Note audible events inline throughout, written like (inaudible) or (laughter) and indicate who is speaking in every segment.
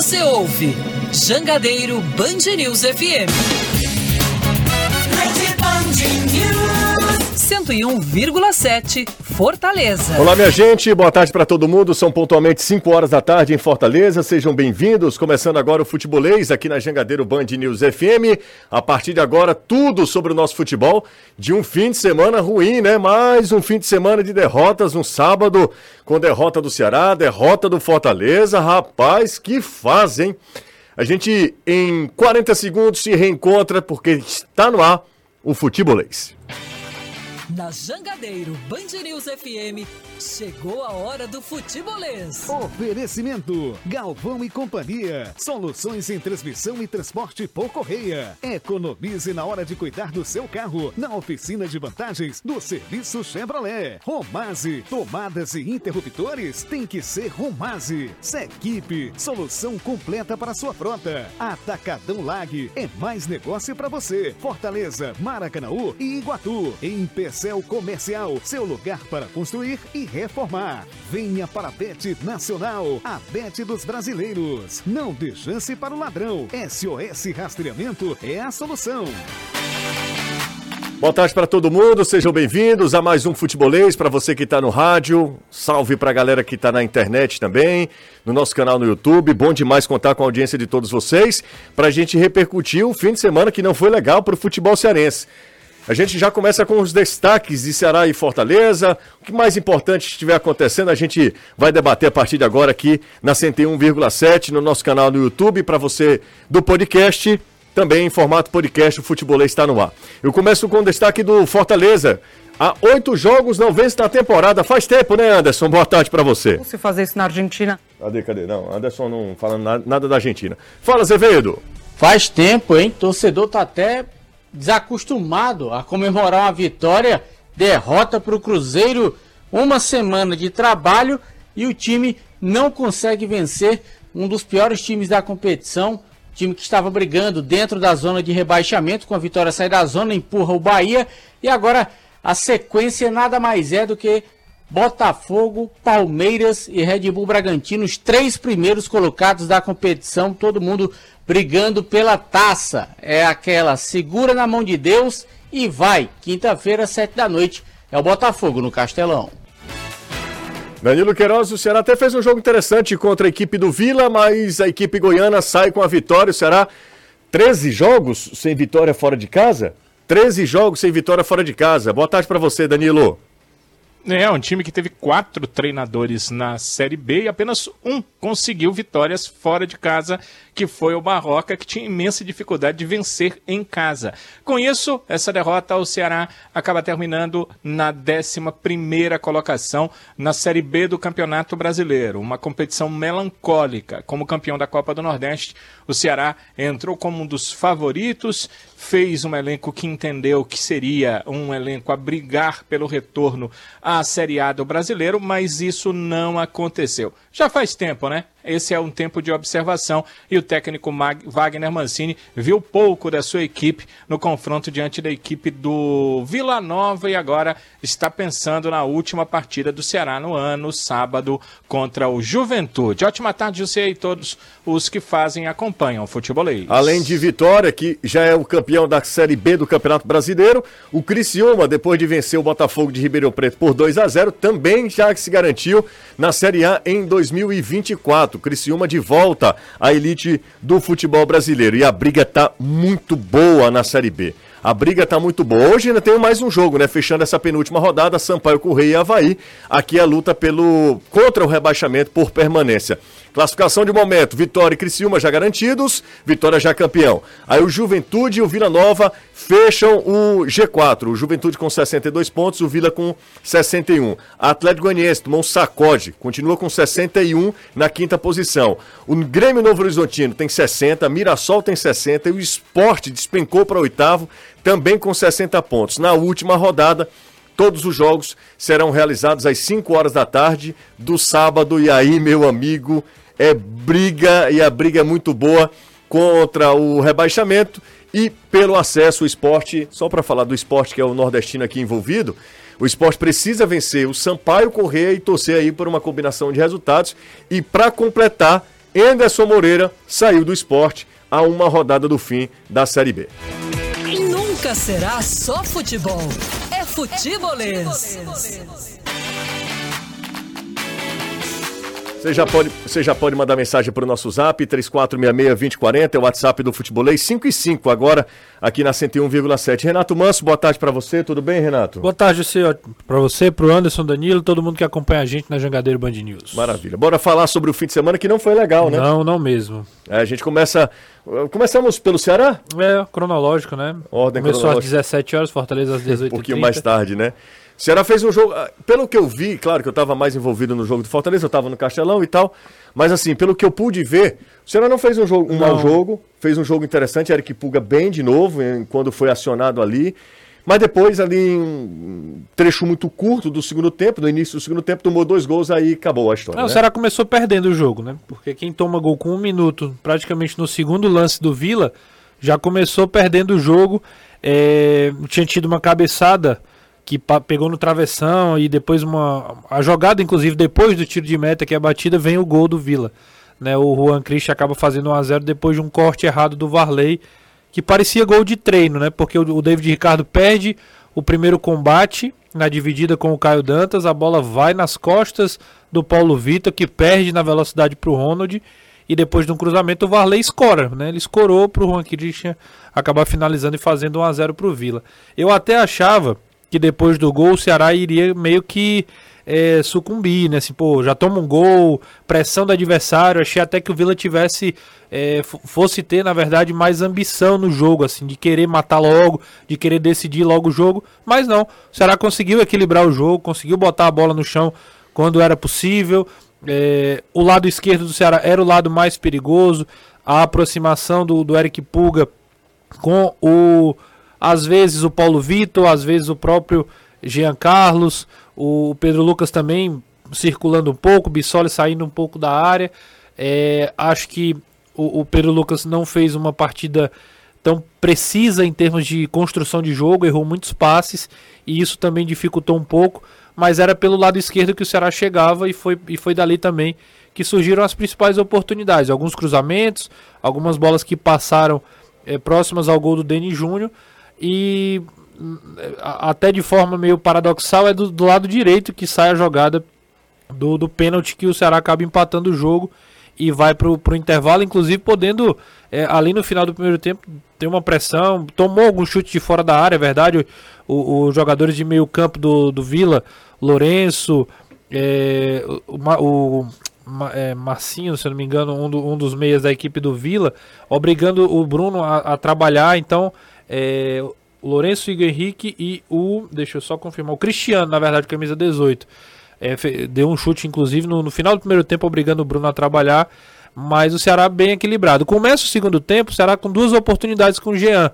Speaker 1: Você ouve Jangadeiro Band News FM. 101,7 Fortaleza.
Speaker 2: Olá, minha gente, boa tarde para todo mundo. São pontualmente 5 horas da tarde em Fortaleza. Sejam bem-vindos. Começando agora o Futebolês aqui na Jangadeiro Band News FM. A partir de agora, tudo sobre o nosso futebol. De um fim de semana ruim, né? Mais um fim de semana de derrotas. Um sábado com derrota do Ceará, derrota do Fortaleza. Rapaz, que faz, hein? A gente, em 40 segundos, se reencontra porque está no ar o Futebolês.
Speaker 1: Na Jangadeiro Band News FM, chegou a hora do futebolês.
Speaker 3: Oferecimento: Galvão e Companhia. Soluções em transmissão e transporte por correia. Economize na hora de cuidar do seu carro na oficina de vantagens do serviço Chevrolet. Romase, tomadas e interruptores tem que ser Romase. Sequipe, solução completa para sua frota. Atacadão Lag é mais negócio para você. Fortaleza, Maracanaú e Iguatu. Em Céu Comercial, seu lugar para construir e reformar. Venha para a Bet Nacional, a Bet dos brasileiros. Não dê chance para o ladrão. SOS Rastreamento é a solução.
Speaker 2: Boa tarde para todo mundo, sejam bem-vindos a mais um Futebolês para você que está no rádio. Salve para a galera que está na internet também, no nosso canal no YouTube. Bom demais contar com a audiência de todos vocês para a gente repercutir o fim de semana que não foi legal para o futebol cearense. A gente já começa com os destaques de Ceará e Fortaleza. O que mais importante estiver acontecendo, a gente vai debater a partir de agora aqui na 101,7 no nosso canal no YouTube para você do podcast. Também em formato podcast, o Futebolês está no ar. Eu começo com o destaque do Fortaleza. Há oito jogos não vence na temporada. Faz tempo, né, Anderson? Boa tarde para você.
Speaker 4: Você fazer isso na Argentina?
Speaker 2: Cadê, cadê? Não, Anderson não falando nada da Argentina. Fala, Azevedo.
Speaker 5: Faz tempo, hein? Torcedor tá até desacostumado a comemorar uma vitória, derrota para o Cruzeiro, uma semana de trabalho e o time não consegue vencer um dos piores times da competição. Time que estava brigando dentro da zona de rebaixamento, com a vitória sair da zona, empurra o Bahia. E agora a sequência nada mais é do que Botafogo, Palmeiras e Red Bull Bragantino, os três primeiros colocados da competição, todo mundo brigando pela taça. É aquela segura na mão de Deus e vai. Quinta-feira, sete da noite, é o Botafogo no Castelão.
Speaker 2: Danilo Queiroz, o Ceará até fez um jogo interessante contra a equipe do Vila, mas a equipe goiana sai com a vitória. O Ceará, 13 jogos sem vitória fora de casa? 13 jogos sem vitória fora de casa. Boa tarde para você, Danilo.
Speaker 6: É, um time que teve quatro treinadores na Série B e apenas um conseguiu vitórias fora de casa, que foi o Barroca, que tinha imensa dificuldade de vencer em casa. Com isso, essa derrota ao Ceará acaba terminando na 11 colocação na Série B do Campeonato Brasileiro, uma competição melancólica. Como campeão da Copa do Nordeste, o Ceará entrou como um dos favoritos, fez um elenco que entendeu que seria um elenco a brigar pelo retorno à Série A do brasileiro, mas isso não aconteceu. Já faz tempo, né? Esse é um tempo de observação e o técnico Mag Wagner Mancini viu pouco da sua equipe no confronto diante da equipe do Vila Nova e agora está pensando na última partida do Ceará no ano, sábado, contra o Juventude. Ótima tarde, José e todos os que fazem e acompanham o futebolês.
Speaker 2: Além de Vitória, que já é o campeão da Série B do Campeonato Brasileiro, o Criciúma, depois de vencer o Botafogo de Ribeirão Preto por 2 a 0 também já se garantiu na Série A em 2024 campeonato. Criciúma de volta à elite do futebol brasileiro. E a briga tá muito boa na Série B. A briga tá muito boa. Hoje ainda tem mais um jogo, né? Fechando essa penúltima rodada, Sampaio Correia e Havaí. Aqui a luta pelo contra o rebaixamento por permanência. Classificação de momento, Vitória e Criciúma já garantidos, Vitória já campeão. Aí o Juventude e o Vila Nova fecham o G4. O Juventude com 62 pontos, o Vila com 61. Atlético Goianiense tomou um sacode, continua com 61 na quinta posição. O Grêmio Novo Horizontino tem 60, Mirassol tem 60 e o Esporte despencou para oitavo, também com 60 pontos. Na última rodada, Todos os jogos serão realizados às 5 horas da tarde do sábado. E aí, meu amigo, é briga e a briga é muito boa contra o rebaixamento e pelo acesso ao esporte. Só para falar do esporte que é o nordestino aqui envolvido, o esporte precisa vencer o Sampaio Correia e torcer aí por uma combinação de resultados. E para completar, Anderson Moreira saiu do esporte a uma rodada do fim da Série B.
Speaker 1: Nunca será só futebol. É futebolês.
Speaker 2: Você já pode, você já pode mandar mensagem para o nosso zap, 3466-2040, é o WhatsApp do Futebolês, 5 e 5 agora, aqui na 101,7. Renato Manso, boa tarde para você, tudo bem, Renato?
Speaker 4: Boa tarde para você, para o Anderson Danilo, todo mundo que acompanha a gente na Jangadeiro Band News.
Speaker 2: Maravilha. Bora falar sobre o fim de semana que não foi legal, né?
Speaker 4: Não, não mesmo.
Speaker 2: É, a gente começa. Começamos pelo Ceará?
Speaker 4: É, cronológico, né?
Speaker 2: Ordem
Speaker 4: Começou às 17 horas, Fortaleza às 18 (laughs)
Speaker 2: Um pouquinho mais tarde, né? O Ceará fez um jogo. ah, Pelo que eu vi, claro que eu estava mais envolvido no jogo do Fortaleza, eu estava no Castelão e tal. Mas assim, pelo que eu pude ver, o Ceará não fez um, jogo, um mau jogo, fez um jogo interessante, Eric Puga bem de novo, em- quando foi acionado ali. Mas depois, ali, em um trecho muito curto do segundo tempo, no início do segundo tempo, tomou dois gols, aí acabou a história.
Speaker 4: Não,
Speaker 2: né?
Speaker 4: o Ceará começou perdendo o jogo, né? Porque quem toma gol com um minuto, praticamente no segundo lance do Vila, já começou perdendo o jogo. É, tinha tido uma cabeçada que pegou no travessão e depois uma. A jogada, inclusive, depois do tiro de meta, que é a batida, vem o gol do Vila. Né? O Juan Christian acaba fazendo 1x0 depois de um corte errado do Varley, que parecia gol de treino, né? Porque o, o David Ricardo perde o primeiro combate na dividida com o Caio Dantas, a bola vai nas costas do Paulo Vitor, que perde na velocidade para o Ronald, e depois de um cruzamento o Varley escora, né? Ele escorou para o Juan Christian acabar finalizando e fazendo 1 a 0 para o Vila. Eu até achava que depois do gol o Ceará iria meio que é, sucumbir, né? Assim, pô, já toma um gol, pressão do adversário. Achei até que o Vila tivesse, é, fosse ter, na verdade, mais ambição no jogo, assim, de querer matar logo, de querer decidir logo o jogo. Mas não, o Ceará conseguiu equilibrar o jogo, conseguiu botar a bola no chão quando era possível. É, o lado esquerdo do Ceará era o lado mais perigoso. A aproximação do, do Eric Puga com o às vezes o Paulo Vitor, às vezes o próprio Jean Carlos, o Pedro Lucas também circulando um pouco, o Bissoli saindo um pouco da área. É, acho que o, o Pedro Lucas não fez uma partida tão precisa em termos de construção de jogo, errou muitos passes e isso também dificultou um pouco, mas era pelo lado esquerdo que o Ceará chegava e foi, e foi dali também que surgiram as principais oportunidades, alguns cruzamentos, algumas bolas que passaram é, próximas ao gol do Denis Júnior e até de forma meio paradoxal é do, do lado direito que sai a jogada do, do pênalti que o Ceará acaba empatando o jogo e vai pro, pro intervalo, inclusive podendo, é, ali no final do primeiro tempo, ter uma pressão, tomou algum chute de fora da área, é verdade, o- os jogadores de meio campo do, do Vila, Lourenço, é, o, o é, Marcinho, se não me engano, um, do- um dos meias da equipe do Vila, obrigando o Bruno a, a trabalhar, então é, Lourenço, Igor Henrique e o, deixa eu só confirmar, o Cristiano, na verdade, camisa 18, é, deu um chute, inclusive, no, no final do primeiro tempo, obrigando o Bruno a trabalhar. Mas o Ceará bem equilibrado. Começa o segundo tempo, o Ceará com duas oportunidades com o Jean.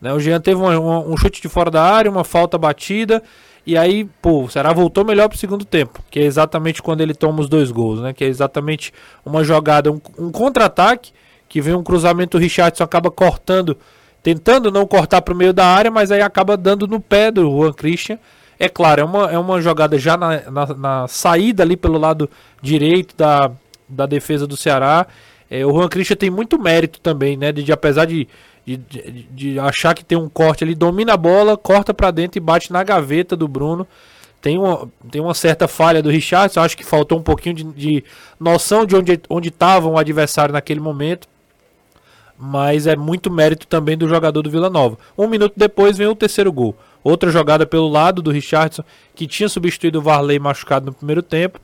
Speaker 4: né? O Jean teve uma- uma- um chute de fora da área, uma falta batida. E aí, pô, o Ceará voltou melhor pro segundo tempo. Que é exatamente quando ele toma os dois gols, né? Que é exatamente uma jogada, um, um contra-ataque. Que vem um cruzamento, o Richardson acaba cortando, tentando não cortar pro meio da área, mas aí acaba dando no pé do Juan Christian. É claro, é uma, é uma jogada já na, na, na saída ali pelo lado direito da, da defesa do Ceará. É, o Juan Christian tem muito mérito também, né? De, de- apesar de, de, de- achar que tem um corte, ele domina a bola, corta pra dentro e bate na gaveta do Bruno. Tem uma, tem uma certa falha do Richardson, acho que faltou um pouquinho de, noção de onde onde estava o adversário naquele momento. Mas é muito mérito também do jogador do Vila Nova. Um minuto depois vem o terceiro gol. Outra jogada pelo lado do Richardson, que tinha substituído o Varley machucado no primeiro tempo.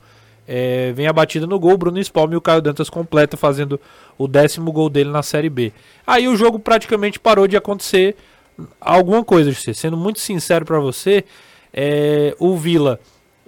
Speaker 4: É, vem a batida no gol, Bruno Spalm e o Caio Dantas completa fazendo o décimo gol dele na Série B. Aí o jogo praticamente parou de acontecer alguma coisa, José. Sendo muito sincero para você, é, o Vila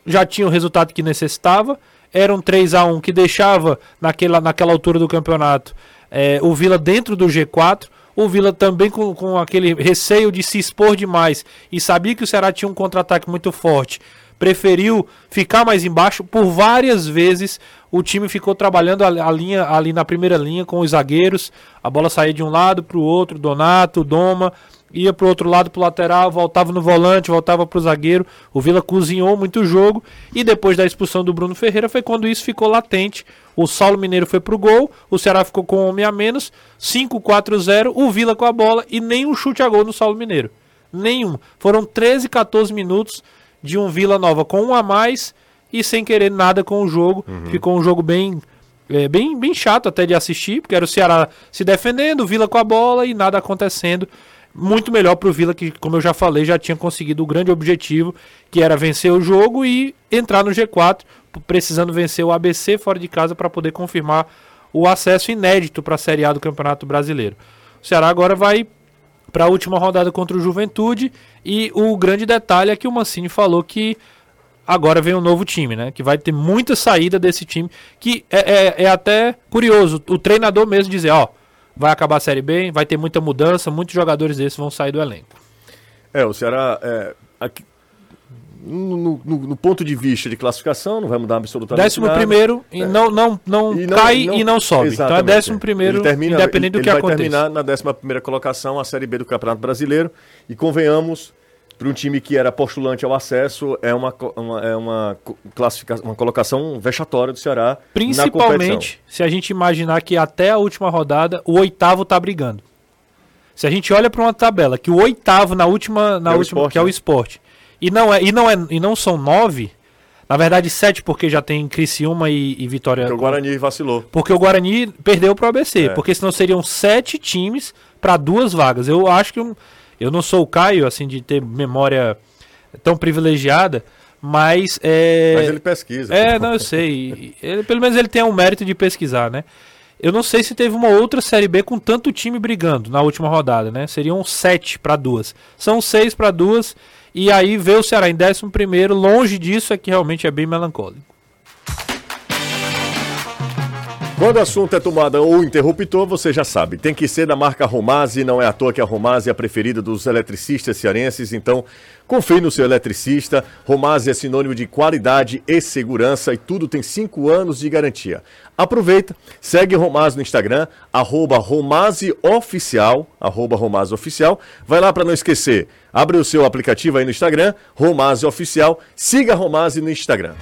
Speaker 4: já tinha o resultado que necessitava. Era um 3 a 1 que deixava naquela, naquela altura do campeonato é, o Vila dentro do G4. O Vila também com, com aquele receio de se expor demais e sabia que o Ceará tinha um contra-ataque muito forte. Preferiu ficar mais embaixo. Por várias vezes o time ficou trabalhando a, linha ali na primeira linha com os zagueiros. A bola saía de um lado para o outro. Donato, Doma. Ia pro outro lado, pro lateral, voltava no volante, voltava pro zagueiro. O Vila cozinhou muito o jogo e depois da expulsão do Bruno Ferreira foi quando isso ficou latente. O Saulo Mineiro foi pro gol, o Ceará ficou com um homem a menos, 5-4-0, o Vila com a bola e nenhum chute a gol no Saulo Mineiro. Nenhum. Foram 13, 14 minutos de um Vila Nova com um a mais e sem querer nada com o jogo. Ficou um jogo bem é, bem, bem chato até de assistir, porque era o Ceará se defendendo, o Vila com a bola e nada acontecendo. Muito melhor para o Vila, que, como eu já falei, já tinha conseguido o grande objetivo, que era vencer o jogo e entrar no G4, precisando vencer o ABC fora de casa para poder confirmar o acesso inédito para a Série A do Campeonato Brasileiro. O Ceará agora vai para a última rodada contra o Juventude e o grande detalhe é que o Mancini falou que agora vem um novo time, né? Que vai ter muita saída desse time. Que é, é, é até curioso. O treinador mesmo dizer, ó, vai acabar a Série B, vai ter muita mudança, muitos jogadores desses vão sair do elenco.
Speaker 2: É, o Ceará, é, aqui, no, no- no ponto de vista de classificação, não vai mudar absolutamente
Speaker 4: Décimo
Speaker 2: nada.
Speaker 4: primeiro, e não, não, não,
Speaker 2: E não-
Speaker 4: cai
Speaker 2: não-
Speaker 4: e não sobe.
Speaker 2: Exatamente.
Speaker 4: Então é décimo primeiro,
Speaker 2: Ele termina-
Speaker 4: independente
Speaker 2: ele-
Speaker 4: do que
Speaker 2: ele vai
Speaker 4: aconteça.
Speaker 2: terminar na décima primeira colocação, a Série B do Campeonato Brasileiro. E convenhamos, para um time que era postulante ao acesso, é uma, uma- é uma classificação, uma colocação vexatória do Ceará.
Speaker 4: Principalmente se a gente imaginar que até a última rodada o oitavo tá brigando. Se a gente olha para uma tabela que o oitavo na última, na
Speaker 2: Que é o
Speaker 4: última,
Speaker 2: Sport,
Speaker 4: que é o
Speaker 2: né?
Speaker 4: esporte, e não é e não é e não são nove, na verdade sete porque já tem Criciúma e, e Vitória.
Speaker 2: Porque o Guarani vacilou.
Speaker 4: Porque o Guarani perdeu pro ABC,
Speaker 2: É.
Speaker 4: porque senão seriam sete times para duas vagas. Eu acho que eu, eu não sou o Caio assim de ter memória tão privilegiada, mas é
Speaker 2: Mas ele pesquisa.
Speaker 4: é, não, eu sei. Ele, pelo menos ele tem o mérito de pesquisar, né? Eu não sei se teve uma outra Série B com tanto time brigando na última rodada, né? Seriam sete para duas. São seis para duas. E aí vê o Ceará em décimo primeiro. Longe disso é que realmente é bem melancólico.
Speaker 2: Quando o assunto é tomada ou interruptor, você já sabe, tem que ser da marca Romase, não é à toa que a Romase é a preferida dos eletricistas cearenses, então confie no seu eletricista. Romase é sinônimo de qualidade e segurança e tudo tem 5 anos de garantia. Aproveita, segue Romase no Instagram, arroba romaseoficial, arroba vai lá para não esquecer, abre o seu aplicativo aí no Instagram, Romase Oficial, siga Romase no Instagram.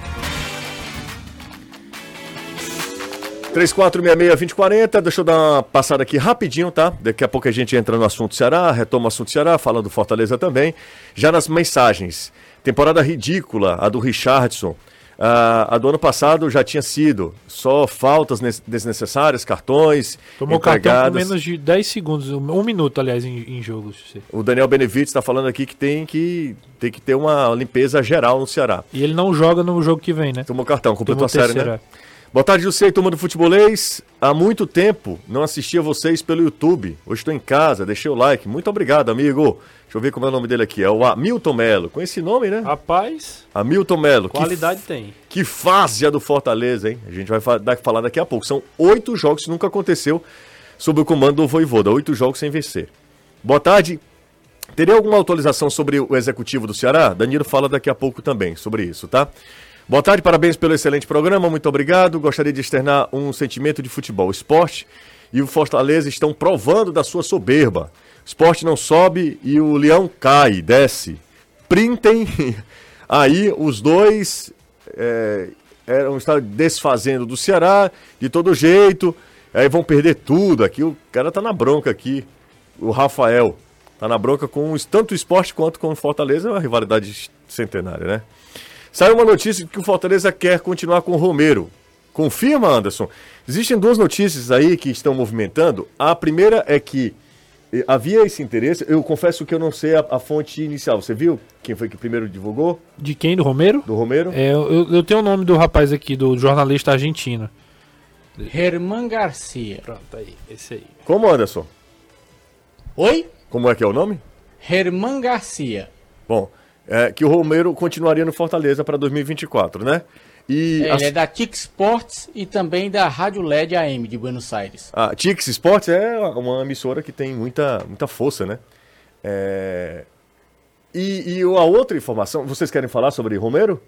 Speaker 2: 3466-2040, deixa eu dar uma passada aqui rapidinho, tá? Daqui a pouco a gente entra no assunto Ceará, retoma o assunto Ceará, fala do Fortaleza também. Já nas mensagens, temporada ridícula, a do Richardson. Ah, a do ano passado já tinha sido só faltas desnecessárias, cartões,
Speaker 4: Tomou cartão
Speaker 2: entregadas.
Speaker 4: menos de 10 segundos, um um minuto, aliás, em, em jogos.
Speaker 2: O Daniel Benevides está falando aqui que tem, que tem que ter uma limpeza geral no Ceará.
Speaker 4: E ele não joga no jogo que vem, né?
Speaker 2: Tomou cartão, completou
Speaker 4: Tomou
Speaker 2: a série,
Speaker 4: terceira.
Speaker 2: né? Boa tarde, José e turma do Futebolês. Há muito tempo não assistia vocês pelo YouTube. Hoje estou em casa, deixei o like. Muito obrigado, amigo. Deixa eu ver como é o nome dele aqui. É o Hamilton Melo. Com esse nome, né?
Speaker 4: Rapaz,
Speaker 2: Hamilton Melo. Que
Speaker 4: qualidade tem.
Speaker 2: que fase a do Fortaleza, hein? A gente vai falar daqui a pouco. São oito jogos, nunca aconteceu sob o comando do Voivoda. Oito jogos sem vencer. Boa tarde. Teria alguma atualização sobre o executivo do Ceará? Danilo fala daqui a pouco também sobre isso, tá? Boa tarde, parabéns pelo excelente programa, muito obrigado. Gostaria de externar um sentimento de futebol. O esporte e o Fortaleza estão provando da sua soberba. O esporte não sobe e o leão cai, desce. Printem (laughs) aí os dois é, eram estar desfazendo do Ceará de todo jeito. Aí vão perder tudo. Aqui o cara tá na bronca aqui. O Rafael tá na bronca com tanto o esporte quanto com o Fortaleza. É uma rivalidade centenária, né? Saiu uma notícia de que o Fortaleza quer continuar com o Romero. Confirma, Anderson? Existem duas notícias aí que estão movimentando. A primeira é que eh, havia esse interesse. Eu confesso que eu não sei a, a fonte inicial. Você viu quem foi que primeiro divulgou?
Speaker 4: De quem? Do Romero?
Speaker 2: Do Romero?
Speaker 4: É, eu, eu tenho o nome do rapaz aqui, do jornalista argentino.
Speaker 5: Herman Garcia.
Speaker 4: Pronto, aí, esse aí.
Speaker 2: Como, Anderson?
Speaker 5: Oi?
Speaker 2: Como é que é o nome?
Speaker 5: Herman Garcia.
Speaker 2: Bom, é, que o Romero continuaria no Fortaleza para 2024, né? E
Speaker 5: Ele
Speaker 2: a,
Speaker 5: é da TIC Sports e também da Rádio LED AM de Buenos Aires.
Speaker 2: a Tix Sports é uma emissora que tem muita, muita força, né? É, E, e a outra informação, vocês querem falar sobre Romero?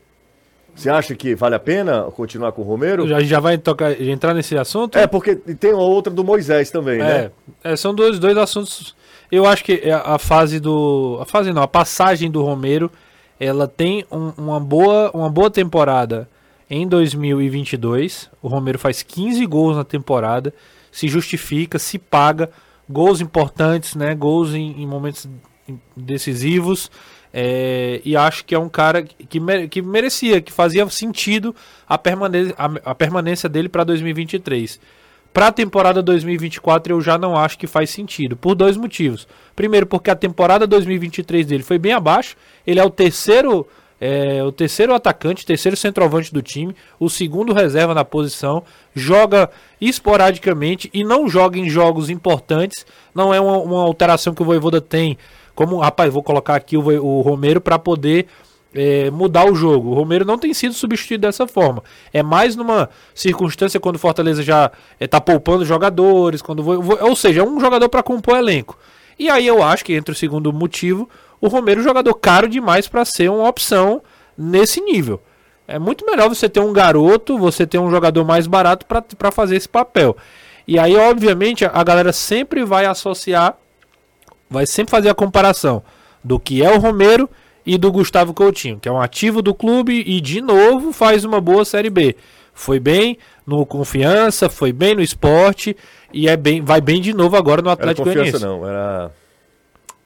Speaker 2: Você acha que vale a pena continuar com o Romero?
Speaker 4: Já, já vai tocar, entrar nesse assunto?
Speaker 2: É, porque tem uma outra do Moisés também, né?
Speaker 4: É, é, são dois, dois assuntos. Eu acho que a fase do. A fase não, a passagem do Romero, ela tem um, uma, boa, uma boa temporada em 2022. O Romero faz 15 gols na temporada, se justifica, se paga, gols importantes, né? Gols em, em momentos decisivos. É, e acho que é um cara que, que merecia, que fazia sentido a, a, a permanência dele para 2023. Para a temporada 2024 eu já não acho que faz sentido, por dois motivos. Primeiro, porque a temporada 2023 dele foi bem abaixo. Ele é o terceiro, é, o terceiro atacante, terceiro centroavante do time, o segundo reserva na posição, joga esporadicamente e não joga em jogos importantes. Não é uma, uma alteração que o Voivoda tem como, rapaz, vou colocar aqui o, o Romero para poder é, mudar o jogo. O Romero não tem sido substituído dessa forma. É mais numa circunstância quando o Fortaleza já está é, poupando jogadores, quando ou seja, é um jogador para compor elenco. E aí eu acho que entre o segundo motivo, o Romero é um jogador caro demais para ser uma opção nesse nível. É muito melhor você ter um garoto, você ter um jogador mais barato para fazer esse papel. E aí, obviamente, a galera sempre vai associar vai sempre fazer a comparação do que é o Romero e do Gustavo Coutinho, que é um ativo do clube e de novo faz uma boa Série B. Foi bem no Confiança, foi bem no esporte e é bem, vai bem de novo agora no Atlético
Speaker 2: Goianiense. Confiança não, era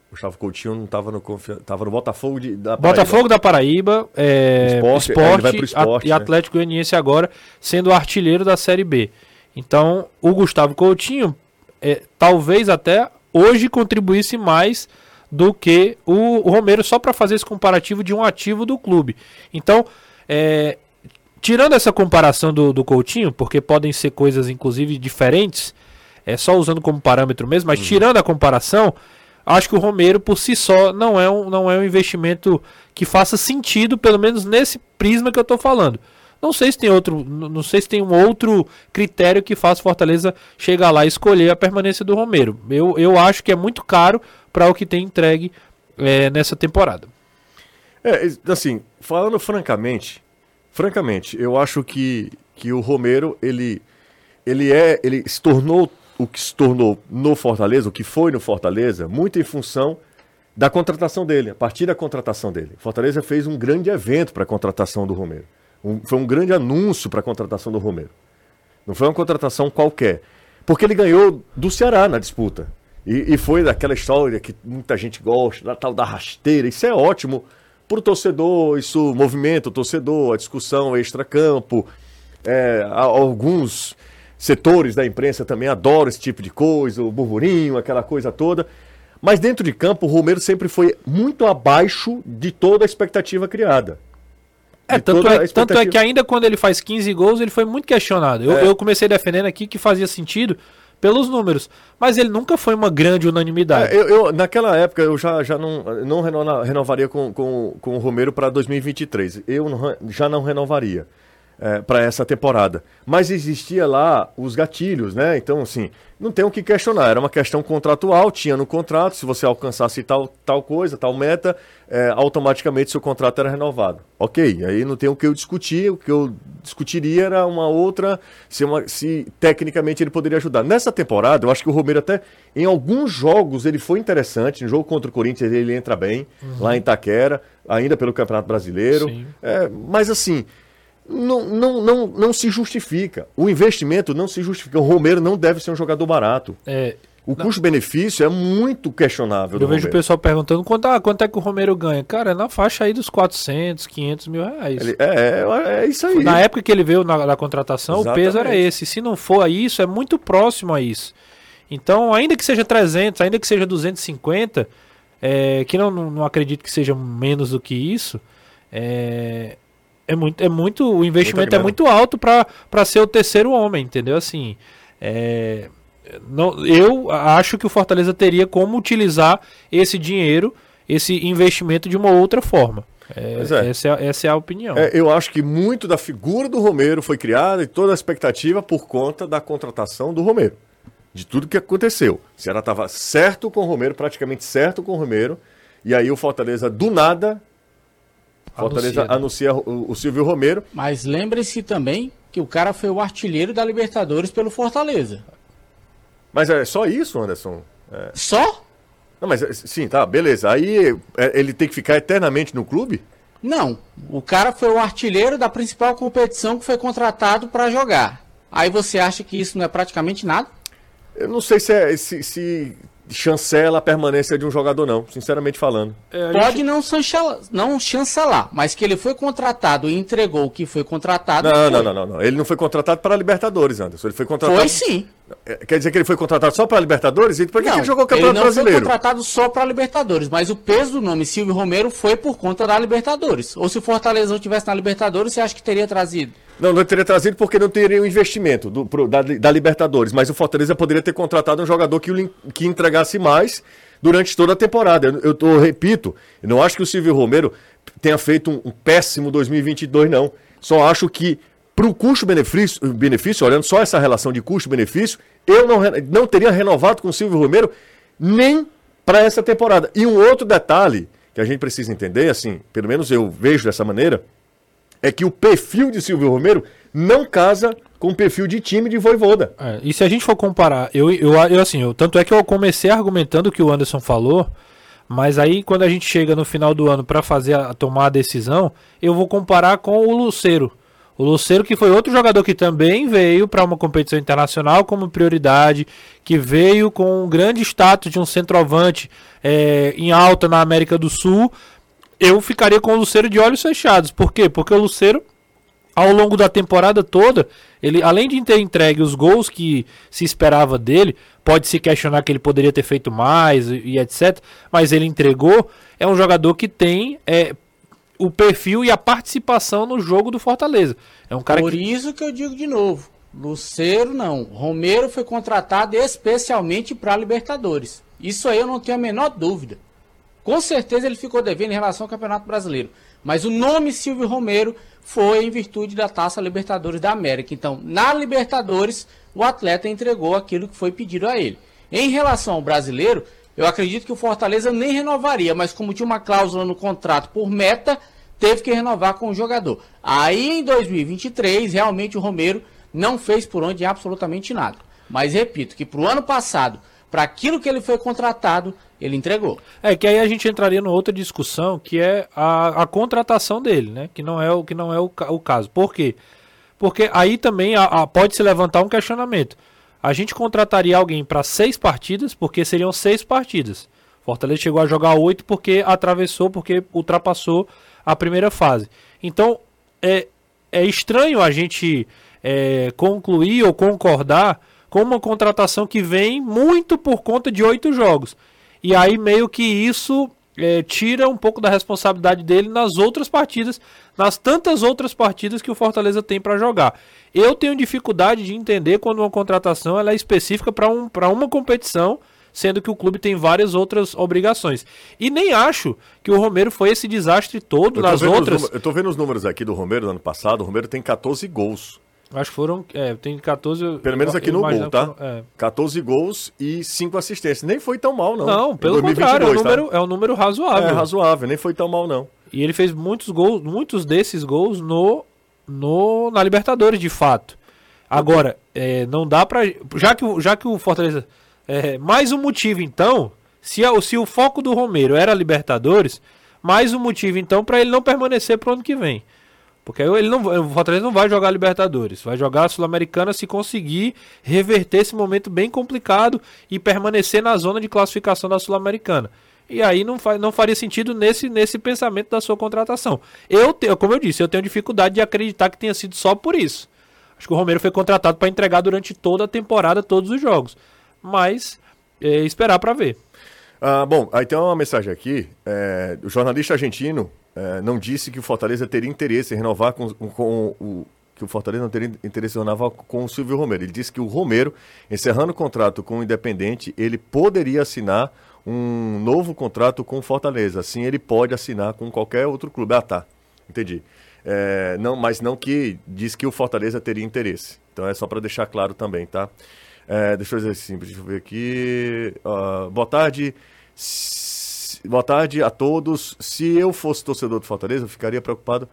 Speaker 2: Gustavo Coutinho não estava no Confiança, tava no Botafogo de,
Speaker 4: da Paraíba. Botafogo da Paraíba, é, esporte, esporte, esporte e né? Atlético Goianiense agora sendo o artilheiro da Série B. Então, o Gustavo Coutinho é, talvez até hoje contribuísse mais do que o, o Romero, só para fazer esse comparativo de um ativo do clube. Então, é, tirando essa comparação do, do Coutinho, porque podem ser coisas inclusive diferentes, é só usando como parâmetro mesmo, mas uhum. tirando a comparação, acho que o Romero por si só não é um, não é um investimento que faça sentido, pelo menos nesse prisma que eu estou falando. Não sei se tem outro, não sei se tem um outro critério que faça Fortaleza chegar lá e escolher a permanência do Romero. Eu, eu acho que é muito caro para o que tem entregue é, nessa temporada.
Speaker 2: É, assim, falando francamente, francamente, eu acho que, que o Romero, ele, ele é, ele se tornou o que se tornou no Fortaleza, o que foi no Fortaleza, muito em função da contratação dele, a partir da contratação dele. Fortaleza fez um grande evento para a contratação do Romero. Um, foi um grande anúncio para a contratação do Romero. Não foi uma contratação qualquer. Porque ele ganhou do Ceará na disputa. E, e foi daquela história que muita gente gosta, da tal da rasteira. Isso é ótimo para o torcedor, isso movimenta o torcedor, a discussão extra-campo. É, alguns setores da imprensa também adoram esse tipo de coisa, o burburinho, aquela coisa toda. Mas dentro de campo, o Romero sempre foi muito abaixo de toda a expectativa criada.
Speaker 4: É, tanto é, tanto é que ainda quando ele faz 15 gols, ele foi muito questionado. Eu, é. eu comecei defendendo aqui que fazia sentido pelos números, mas ele nunca foi uma grande unanimidade.
Speaker 2: É, eu, eu, naquela época eu já, já não, não renovaria com, com, com o Romero para 2023. Eu já não renovaria é, para essa temporada. Mas existia lá os gatilhos, né? Então, assim, não tem o que questionar. Era uma questão contratual, tinha no contrato, se você alcançasse tal, tal coisa, tal meta, é, automaticamente seu contrato era renovado. Ok, aí não tem o que eu discutir, o que eu discutiria era uma outra, se, uma, se tecnicamente ele poderia ajudar. Nessa temporada, eu acho que o Romero até, em alguns jogos, ele foi interessante. No jogo contra o Corinthians, ele entra bem, uhum. lá em Itaquera, ainda pelo Campeonato Brasileiro. É, mas assim não, não, não, não se justifica. O investimento não se justifica. O Romero não deve ser um jogador barato. É, o custo-benefício é muito questionável.
Speaker 4: Eu vejo o pessoal perguntando quanto, ah, quanto é que o Romero ganha. Cara, é na faixa aí dos 400, 500 mil reais.
Speaker 2: Ele, é, é, é, isso aí.
Speaker 4: Na época que ele veio na, na contratação, Exatamente. o peso era esse. Se não for a isso, é muito próximo a isso. Então, ainda que seja 300, ainda que seja 250, é, que não, não acredito que seja menos do que isso, é, é muito, é muito o investimento é muito alto para ser o terceiro homem, entendeu? Assim, é, não, eu acho que o Fortaleza teria como utilizar esse dinheiro, esse investimento de uma outra forma. É, é. Essa, é, essa é a opinião.
Speaker 2: É, eu acho que muito da figura do Romero foi criada e toda a expectativa por conta da contratação do Romero. De tudo que aconteceu. O Ceará estava certo com o Romero, praticamente certo com o Romero. E aí o Fortaleza, do nada, Fortaleza anuncia, né? anuncia o, o Silvio Romero.
Speaker 5: Mas lembre-se também que o cara foi o artilheiro da Libertadores pelo Fortaleza.
Speaker 2: Mas é só isso, Anderson? É...
Speaker 5: Só?
Speaker 2: Não, mas sim, tá, beleza. Aí é, ele tem que ficar eternamente no clube?
Speaker 5: Não. O cara foi o artilheiro da principal competição que foi contratado para jogar. Aí você acha que isso não é praticamente nada?
Speaker 2: Eu não sei se, é, se, se chancela a permanência de um jogador, não, sinceramente falando.
Speaker 5: É, Pode gente... não, chancelar, não chancelar, mas que ele foi contratado e entregou o que foi contratado.
Speaker 2: Não, não, não, não, não, Ele não foi contratado para a Libertadores, Anderson. Ele foi contratado.
Speaker 5: Foi sim.
Speaker 2: É, quer dizer que ele foi contratado só para a Libertadores? E por que,
Speaker 5: não,
Speaker 2: que ele jogou o Campeonato
Speaker 5: ele não
Speaker 2: Brasileiro?
Speaker 5: Ele foi contratado só para a Libertadores, mas o peso do nome Silvio Romero foi por conta da Libertadores. Ou se o Fortaleza não tivesse na Libertadores, você acha que teria trazido?
Speaker 2: Não, não teria trazido porque não teria o um investimento do, pro, da, da, Libertadores. Mas o Fortaleza poderia ter contratado um jogador que, que entregasse mais durante toda a temporada. Eu, eu, eu repito, eu não acho que o Silvio Romero tenha feito um, um péssimo 2022, não. Só acho que para o custo-benefício, benefício, olhando só essa relação de custo-benefício, eu não, não teria renovado com o Silvio Romero nem para essa temporada. E um outro detalhe que a gente precisa entender, assim, pelo menos eu vejo dessa maneira, é que o perfil de Silvio Romero não casa com o perfil de time de Voivoda.
Speaker 4: É, e se a gente for comparar, eu, eu, eu assim, eu, tanto é que eu comecei argumentando o que o Anderson falou, mas aí quando a gente chega no final do ano para fazer a, tomar a decisão, eu vou comparar com o Luceiro. O Luceiro que foi outro jogador que também veio para uma competição internacional como prioridade, que veio com um grande status de um centroavante é, em alta na América do Sul, eu ficaria com o Luceiro de olhos fechados. Por quê? Porque o Luceiro, ao longo da temporada toda, ele, além de ter entregue os gols que se esperava dele, pode se questionar que ele poderia ter feito mais e, e etc. Mas ele entregou. É um jogador que tem é, o perfil e a participação no jogo do Fortaleza. É um cara
Speaker 5: Por
Speaker 4: que...
Speaker 5: isso que eu digo de novo. Luceiro não. Romero foi contratado especialmente para Libertadores. Isso aí eu não tenho a menor dúvida. Com certeza ele ficou devendo em relação ao Campeonato Brasileiro. Mas o nome Silvio Romero foi em virtude da Taça Libertadores da América. Então, na Libertadores, o atleta entregou aquilo que foi pedido a ele. Em relação ao brasileiro, eu acredito que o Fortaleza nem renovaria, mas como tinha uma cláusula no contrato por meta, teve que renovar com o jogador. Aí em 2023, realmente o Romero não fez por onde absolutamente nada. Mas repito que para o ano passado, para aquilo que ele foi contratado, ele entregou.
Speaker 4: É que aí a gente entraria numa outra discussão que é a, a contratação dele, né? Que não é o que não é o, o caso. Por quê? Porque aí também a, a, pode se levantar um questionamento. A gente contrataria alguém para seis partidas, porque seriam seis partidas. Fortaleza chegou a jogar oito porque atravessou, porque ultrapassou a primeira fase. Então é, é estranho a gente é, concluir ou concordar com uma contratação que vem muito por conta de oito jogos. E aí meio que isso é, tira um pouco da responsabilidade dele nas outras partidas, nas tantas outras partidas que o Fortaleza tem para jogar. Eu tenho dificuldade de entender quando uma contratação ela é específica para um, uma competição, sendo que o clube tem várias outras obrigações. E nem acho que o Romero foi esse desastre todo nas outras.
Speaker 2: Eu tô vendo os números aqui do Romero do ano passado. O Romero tem 14 gols.
Speaker 4: Acho que foram. É, tem 14.
Speaker 2: Pelo menos aqui no gol, tá? Foram, é. 14 gols e 5 assistências. Nem foi tão mal, não.
Speaker 4: Não, pelo 2022, contrário, é um, tá? número, é um número razoável.
Speaker 2: É razoável, nem foi tão mal, não.
Speaker 4: E ele fez muitos gols, muitos desses gols no, no na Libertadores, de fato. Agora, é, não dá pra. Já que, já que o Fortaleza. É, mais um motivo, então. Se, se o foco do Romero era Libertadores, mais um motivo, então, para ele não permanecer pro ano que vem. Porque ele não, o Fortaleza não vai jogar Libertadores, vai jogar a Sul-Americana se conseguir reverter esse momento bem complicado e permanecer na zona de classificação da Sul-Americana. E aí não, faz, não faria sentido nesse, nesse pensamento da sua contratação. Eu, como eu disse, eu tenho dificuldade de acreditar que tenha sido só por isso. Acho que o Romero foi contratado para entregar durante toda a temporada, todos os jogos. Mas é, esperar para ver.
Speaker 2: Ah, bom, aí tem uma mensagem aqui. É, o jornalista argentino é, não disse que o Fortaleza teria interesse em renovar com, com o que o Fortaleza não teria interesse em renovar com o Silvio Romero. Ele disse que o Romero, encerrando o contrato com o Independente, ele poderia assinar um novo contrato com o Fortaleza. Assim, ele pode assinar com qualquer outro clube. Ah, tá. Entendi. É, não, mas não que diz que o Fortaleza teria interesse. Então é só para deixar claro também, tá? É, deixa eu dizer assim, deixa eu ver aqui. Uh, boa tarde. Boa tarde a todos. Se eu fosse torcedor do Fortaleza, eu ficaria preocupado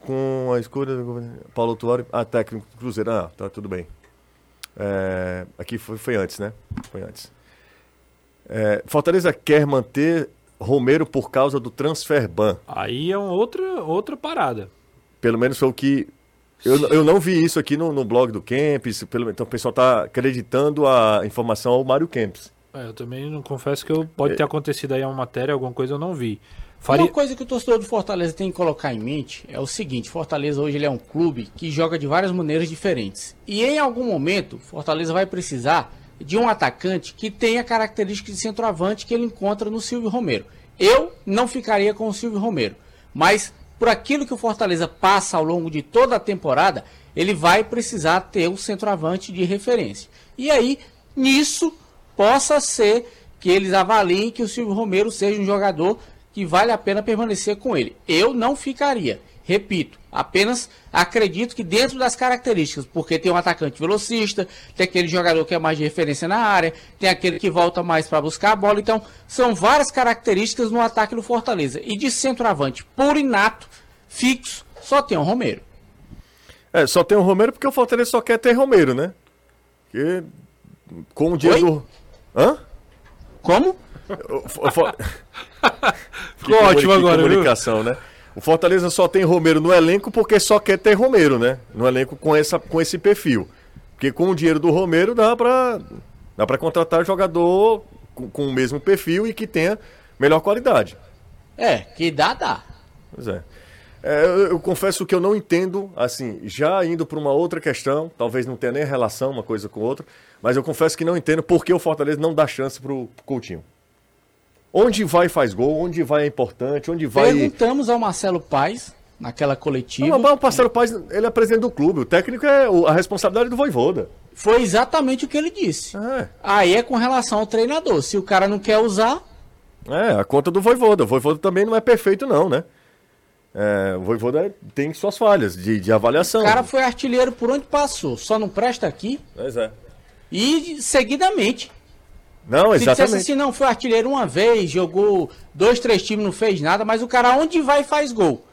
Speaker 2: com a escolha do Paulo Tuori, a técnico do Cruzeiro. Ah, tá tudo bem. É, aqui foi, foi antes, né? Foi antes. É, Fortaleza quer manter Romero por causa do transfer ban.
Speaker 4: Aí é uma outra, outra parada.
Speaker 2: Pelo menos foi o que. Eu, eu não vi isso aqui no, no blog do Kempis. Pelo, então o pessoal está acreditando a informação ao Mário Kempis.
Speaker 4: É, eu também não confesso que eu, pode
Speaker 2: É.
Speaker 4: ter acontecido aí uma matéria, alguma coisa eu não vi.
Speaker 5: Uma
Speaker 4: Faria...
Speaker 5: coisa que o torcedor do Fortaleza tem que colocar em mente é o seguinte: Fortaleza hoje ele é um clube que joga de várias maneiras diferentes. E em algum momento, Fortaleza vai precisar de um atacante que tenha características de centroavante que ele encontra no Silvio Romero. Eu não ficaria com o Silvio Romero, mas por aquilo que o Fortaleza passa ao longo de toda a temporada, ele vai precisar ter um centroavante de referência. E aí, nisso, possa ser que eles avaliem que o Silvio Romero seja um jogador que vale a pena permanecer com ele. Eu não ficaria. Repito, apenas acredito que dentro das características, porque tem um atacante velocista, tem aquele jogador que é mais de referência na área, tem aquele que volta mais para buscar a bola, então são várias características no ataque do Fortaleza. E de centroavante puro inato, fixo, só tem o Romero.
Speaker 2: É, só tem o Romero porque o Fortaleza só quer ter Romero, né? Porque com o dia
Speaker 5: Oi?
Speaker 2: do. Hã?
Speaker 5: Como? (laughs)
Speaker 4: Ficou ótimo agora, viu?
Speaker 2: comunicação, né? O Fortaleza só tem Romero no elenco porque só quer ter Romero, né? No elenco com, essa, com esse perfil. Porque com o dinheiro do Romero dá pra, dá pra contratar jogador com, com o mesmo perfil e que tenha melhor qualidade.
Speaker 5: É, que dá, dá.
Speaker 2: Pois é. É, eu, eu confesso que eu não entendo, assim, já indo para uma outra questão, talvez não tenha nem relação uma coisa com outra, mas eu confesso que não entendo por que o Fortaleza não dá chance pro Coutinho. Onde vai faz gol, onde vai é importante, onde vai.
Speaker 5: Perguntamos ao Marcelo Paes, naquela coletiva.
Speaker 2: Não, mas o parceiro Paz, ele é presidente do clube, o técnico é o- a responsabilidade do Voivoda.
Speaker 5: Foi exatamente o que ele disse.
Speaker 2: É,
Speaker 5: Aí é com relação ao treinador. Se o cara não quer usar,
Speaker 2: é, a conta do Voivoda. O Voivoda também não é perfeito não, né? É, o Voivoda tem suas falhas de, de avaliação.
Speaker 5: o cara foi artilheiro por onde passou. Só não presta aqui.
Speaker 2: Pois é.
Speaker 5: E seguidamente.
Speaker 2: Não,
Speaker 5: Se dissesse
Speaker 2: exatamente.
Speaker 5: assim, não, foi artilheiro uma vez, jogou dois, três times, não fez nada, mas o cara onde vai faz gol.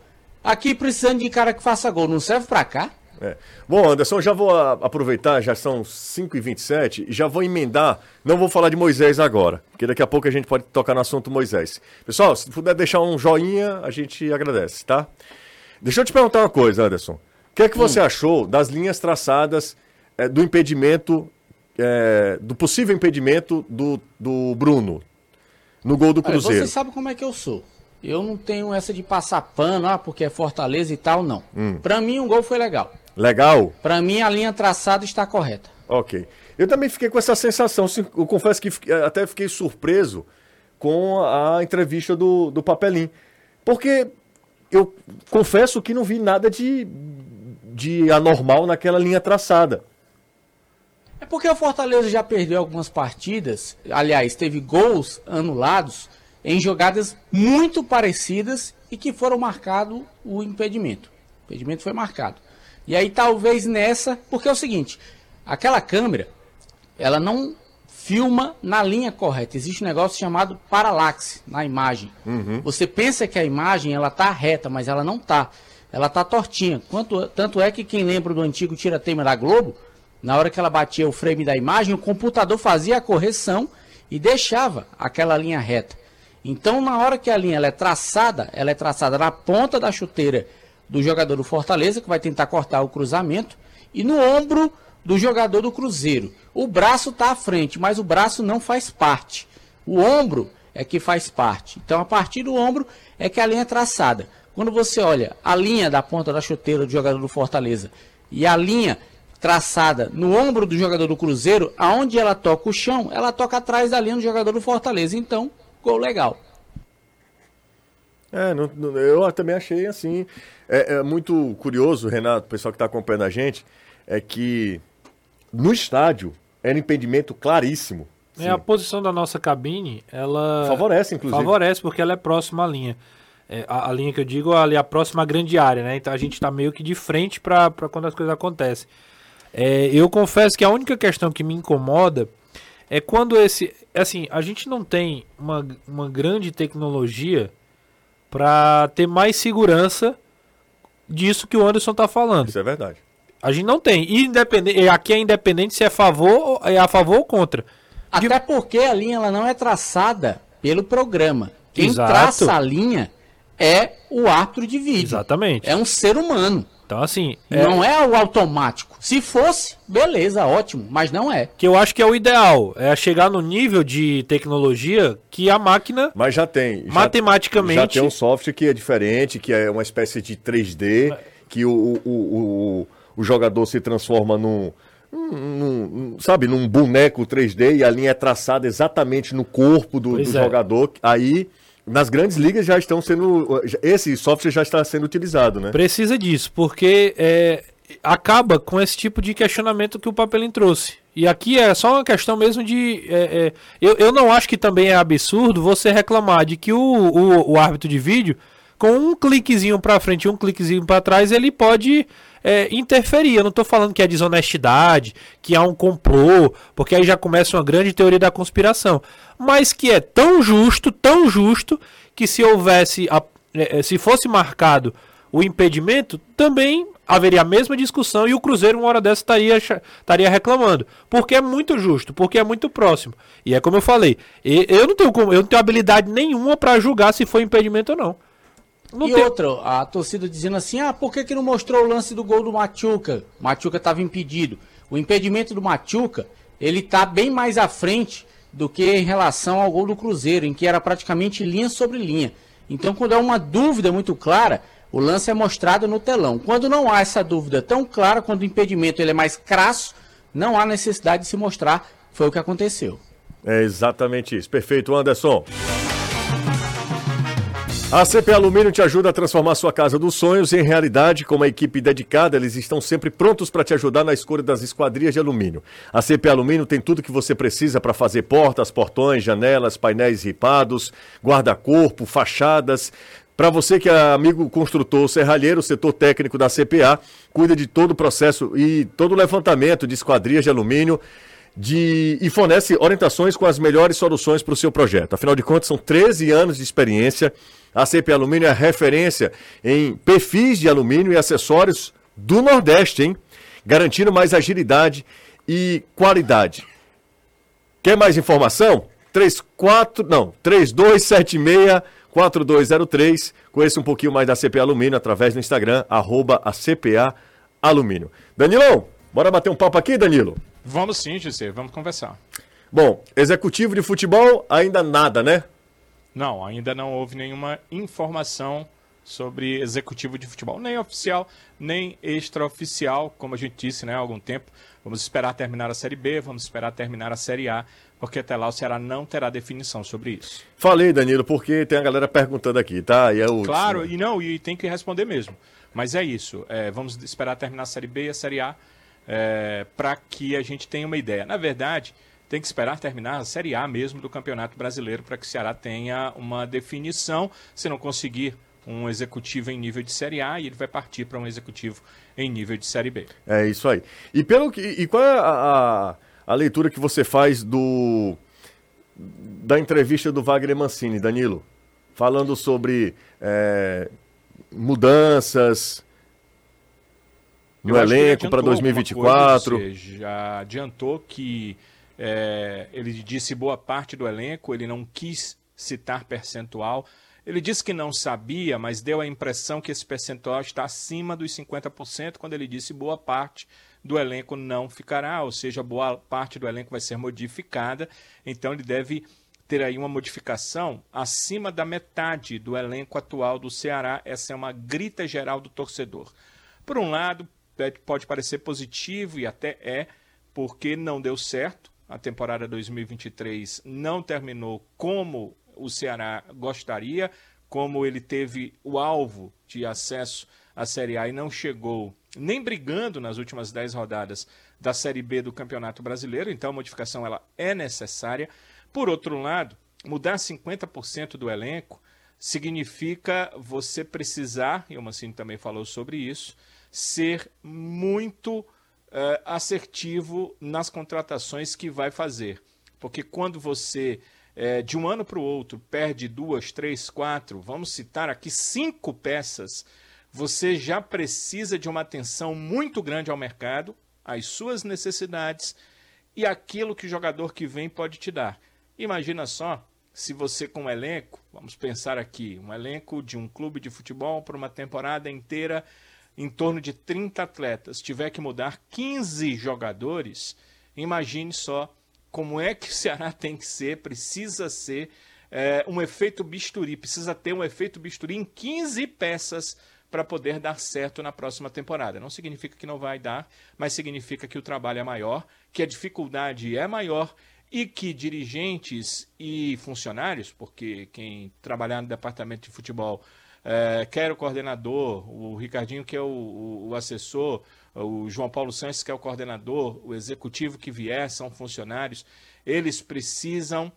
Speaker 5: Aqui precisando de cara que faça gol, não serve pra cá?
Speaker 2: É. Bom, Anderson, já vou aproveitar, já são 5h27, e já vou emendar. Não vou falar de Moisés agora, porque daqui a pouco a gente pode tocar no assunto Moisés. Pessoal, se puder deixar um joinha, a gente agradece, tá? Deixa eu te perguntar uma coisa, Anderson. O que é que você achou das linhas traçadas eh, do impedimento, eh, do possível impedimento do, do Bruno no gol do
Speaker 5: Olha,
Speaker 2: Cruzeiro?
Speaker 5: você sabe como é que eu sou. Eu não tenho essa de passar pano, ah, porque é Fortaleza e tal, não.
Speaker 2: Hum.
Speaker 5: Pra mim, o gol foi legal.
Speaker 2: Legal?
Speaker 5: Pra mim, a linha traçada está correta.
Speaker 2: Ok. Eu também fiquei com essa sensação. Eu confesso que até fiquei surpreso com a entrevista do, do Papelim. Porque eu confesso que não vi nada de, de anormal naquela linha traçada.
Speaker 5: É porque o Fortaleza já perdeu algumas partidas, aliás, teve gols anulados em jogadas muito parecidas e que foram marcado o impedimento. O impedimento foi marcado. E aí talvez nessa, porque é o seguinte, aquela câmera, ela não filma na linha correta. Existe um negócio chamado paralaxe na imagem. Você pensa que a imagem ela tá reta, mas ela não tá. Ela tá tortinha. Quanto, tanto é que quem lembra do antigo tira-teima da Globo, na hora que ela batia o frame da imagem, o computador fazia a correção e deixava aquela linha reta. Então, na hora que a linha ela é traçada, ela é traçada na ponta da chuteira do jogador do Fortaleza, que vai tentar cortar o cruzamento, e no ombro do jogador do Cruzeiro. O braço está à frente, mas o braço não faz parte. O ombro é que faz parte. Então, a partir do ombro é que a linha é traçada. Quando você olha a linha da ponta da chuteira do jogador do Fortaleza e a linha traçada no ombro do jogador do Cruzeiro, aonde ela toca o chão, ela toca atrás da linha do jogador do Fortaleza. Então, gol legal.
Speaker 2: É, não- não- eu também achei assim. É, é muito curioso, Renato, o pessoal que está acompanhando a gente, é que no estádio era impedimento claríssimo.
Speaker 4: É, a posição da nossa cabine, ela.
Speaker 2: Favorece, inclusive.
Speaker 4: Favorece, porque ela é próxima à linha. É, a, a linha que eu digo ali, a próxima à grande área, né? Então a gente tá meio que de frente para quando as coisas acontecem. É, eu confesso que a única questão que me incomoda é quando esse. Assim, a gente não tem uma, uma grande tecnologia para ter mais segurança disso que o Anderson tá falando.
Speaker 2: Isso é verdade.
Speaker 4: A gente não tem. E independente, aqui é independente se é a favor, é a favor ou contra.
Speaker 5: Até porque a linha ela não é traçada pelo programa. Quem
Speaker 4: Exato.
Speaker 5: traça a linha é o árbitro de vídeo.
Speaker 4: Exatamente.
Speaker 5: É um ser humano.
Speaker 4: Então, assim, é,
Speaker 5: Não é o automático. Se fosse, beleza, ótimo, mas não é.
Speaker 4: que eu acho que é o ideal. É chegar no nível de tecnologia que a máquina,
Speaker 2: Mas já tem. já-
Speaker 4: matematicamente.
Speaker 2: Já tem um software que é diferente, que é uma espécie de 3D, que o, o, o, o, o jogador se transforma num, num- sabe, num boneco 3D e a linha é traçada exatamente no corpo do, do
Speaker 4: é.
Speaker 2: jogador. Aí, nas grandes ligas já estão sendo. Esse software já está sendo utilizado, né?
Speaker 4: Precisa disso, porque é, acaba com esse tipo de questionamento que o Papelin trouxe. E aqui é só uma questão mesmo de. é, é, eu, eu não acho que também é absurdo você reclamar de que o, o, o árbitro de vídeo, com um cliquezinho para frente e um cliquezinho para trás, ele pode é, interferir. Eu não estou falando que é desonestidade, que há um complô, porque aí já começa uma grande teoria da conspiração. Mas que é tão justo, tão justo, que se houvesse. a- é, é, se fosse marcado o impedimento, também haveria a mesma discussão e o Cruzeiro, uma hora dessa, estaria, estaria reclamando. Porque é muito justo, porque é muito próximo. E é como eu falei, eu não tenho, eu não tenho habilidade nenhuma para julgar se foi impedimento ou não. Não
Speaker 5: e outra, a torcida dizendo assim: ah, por que, que não mostrou o lance do gol do Machuca? O Machuca estava impedido. O impedimento do Machuca, ele tá bem mais à frente do que em relação ao gol do Cruzeiro, em que era praticamente linha sobre linha. Então, quando há uma dúvida muito clara, o lance é mostrado no telão. Quando não há essa dúvida tão clara, quando o impedimento ele é mais crasso, não há necessidade de se mostrar. Foi o que aconteceu.
Speaker 2: É exatamente isso. Perfeito, Anderson. A CP Alumínio te ajuda a transformar sua casa dos sonhos em realidade. Com uma equipe dedicada, eles estão sempre prontos para te ajudar na escolha das esquadrias de alumínio. A CP Alumínio tem tudo que você precisa para fazer portas, portões, janelas, painéis ripados, guarda-corpo, fachadas. Para você que é amigo construtor serralheiro, setor técnico da CPA cuida de todo o processo e todo o levantamento de esquadrias de alumínio de, e fornece orientações com as melhores soluções para o seu projeto. Afinal de contas, são 13 anos de experiência. A CP Alumínio é referência em perfis de alumínio e acessórios do Nordeste, hein? Garantindo mais agilidade e qualidade. Quer mais informação? 34, não, 3276 4203. Conheça um pouquinho mais da CPA Alumínio através do Instagram, arroba a CPA Alumínio. Danilão, bora bater um papo aqui, Danilo?
Speaker 6: Vamos sim, Gisele, vamos conversar.
Speaker 2: Bom, executivo de futebol, ainda nada, né?
Speaker 6: Não, ainda não houve nenhuma informação sobre executivo de futebol, nem oficial, nem extraoficial, como a gente disse né, há algum tempo. Vamos esperar terminar a Série B, vamos esperar terminar a Série A, porque até lá o Ceará não terá definição sobre isso.
Speaker 2: Falei, Danilo, porque tem a galera perguntando aqui, tá? E é o
Speaker 6: Claro, e não, e tem que responder mesmo. Mas é isso, é, vamos esperar terminar a Série B e a Série A é, para que a gente tenha uma ideia. Na verdade, tem que esperar terminar a Série A mesmo do Campeonato Brasileiro para que o Ceará tenha uma definição. Se não conseguir um executivo em nível de Série A, ele vai partir para um executivo em nível de Série B.
Speaker 2: É isso aí. E pelo que e qual é a, a, leitura que você faz do da entrevista do Wagner Mancini, Danilo, falando sobre é, mudanças no elenco para
Speaker 6: adiantou alguma
Speaker 2: 2024.
Speaker 6: coisa, você já adiantou que é, ele disse boa parte do elenco, ele não quis citar percentual. Ele disse que não sabia, mas deu a impressão que esse percentual está acima dos 50% quando ele disse boa parte do elenco não ficará, ou seja, boa parte do elenco vai ser modificada. Então ele deve ter aí uma modificação acima da metade do elenco atual do Ceará. Essa é uma grita geral do torcedor. Por um lado, pode parecer positivo e até é, porque não deu certo. A temporada 2023 não terminou como o Ceará gostaria, como ele teve o alvo de acesso à Série A e não chegou nem brigando nas últimas 10 rodadas da Série B do Campeonato Brasileiro, então a modificação ela é necessária. Por outro lado, mudar 50% do elenco significa você precisar, e o Mancini também falou sobre isso, ser muito uh, assertivo nas contratações que vai fazer. Porque quando você, é, de um ano para o outro, perde duas, três, quatro, vamos citar aqui cinco peças, você já precisa de uma atenção muito grande ao mercado, às suas necessidades e aquilo que o jogador que vem pode te dar. Imagina só se você com um elenco, vamos pensar aqui, um elenco de um clube de futebol para uma temporada inteira em torno de 30 atletas, tiver que mudar 15 jogadores, imagine só como é que o Ceará (laughs) tem que ser, precisa ser é, um efeito bisturi, precisa ter um efeito bisturi em 15 peças para poder dar certo na próxima temporada. Não significa que não vai dar, mas significa que o trabalho é maior, que a dificuldade é maior e que dirigentes e funcionários, porque quem trabalhar no departamento de futebol é, quer o coordenador, o Ricardinho que é o, o, o, assessor, o João Paulo Santos que é o coordenador, o executivo que vier são funcionários, eles precisam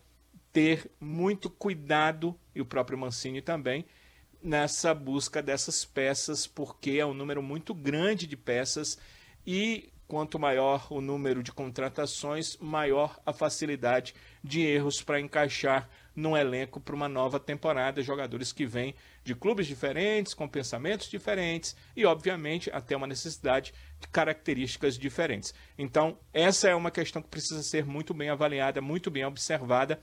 Speaker 6: ter muito cuidado, e o próprio Mancini também, nessa busca dessas peças, porque é um número muito grande de peças e quanto maior o número de contratações, maior a facilidade de erros para encaixar num elenco para uma nova temporada. Jogadores que vêm de clubes diferentes, com pensamentos diferentes e, obviamente, até uma necessidade de características diferentes. Então, essa é uma questão que precisa ser muito bem avaliada, muito bem observada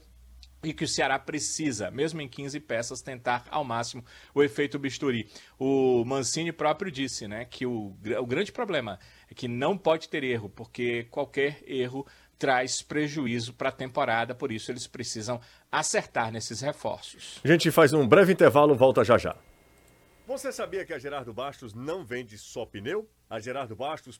Speaker 6: e que o Ceará precisa, mesmo em 15 peças, tentar ao máximo o efeito bisturi. O Mancini próprio disse né, que o, o grande problema é que não pode ter erro, porque qualquer erro traz prejuízo para a temporada, por isso eles precisam acertar nesses reforços.
Speaker 2: A gente faz um breve intervalo, volta já já. Você sabia que a Gerardo Bastos não vende só pneu? A Gerardo Bastos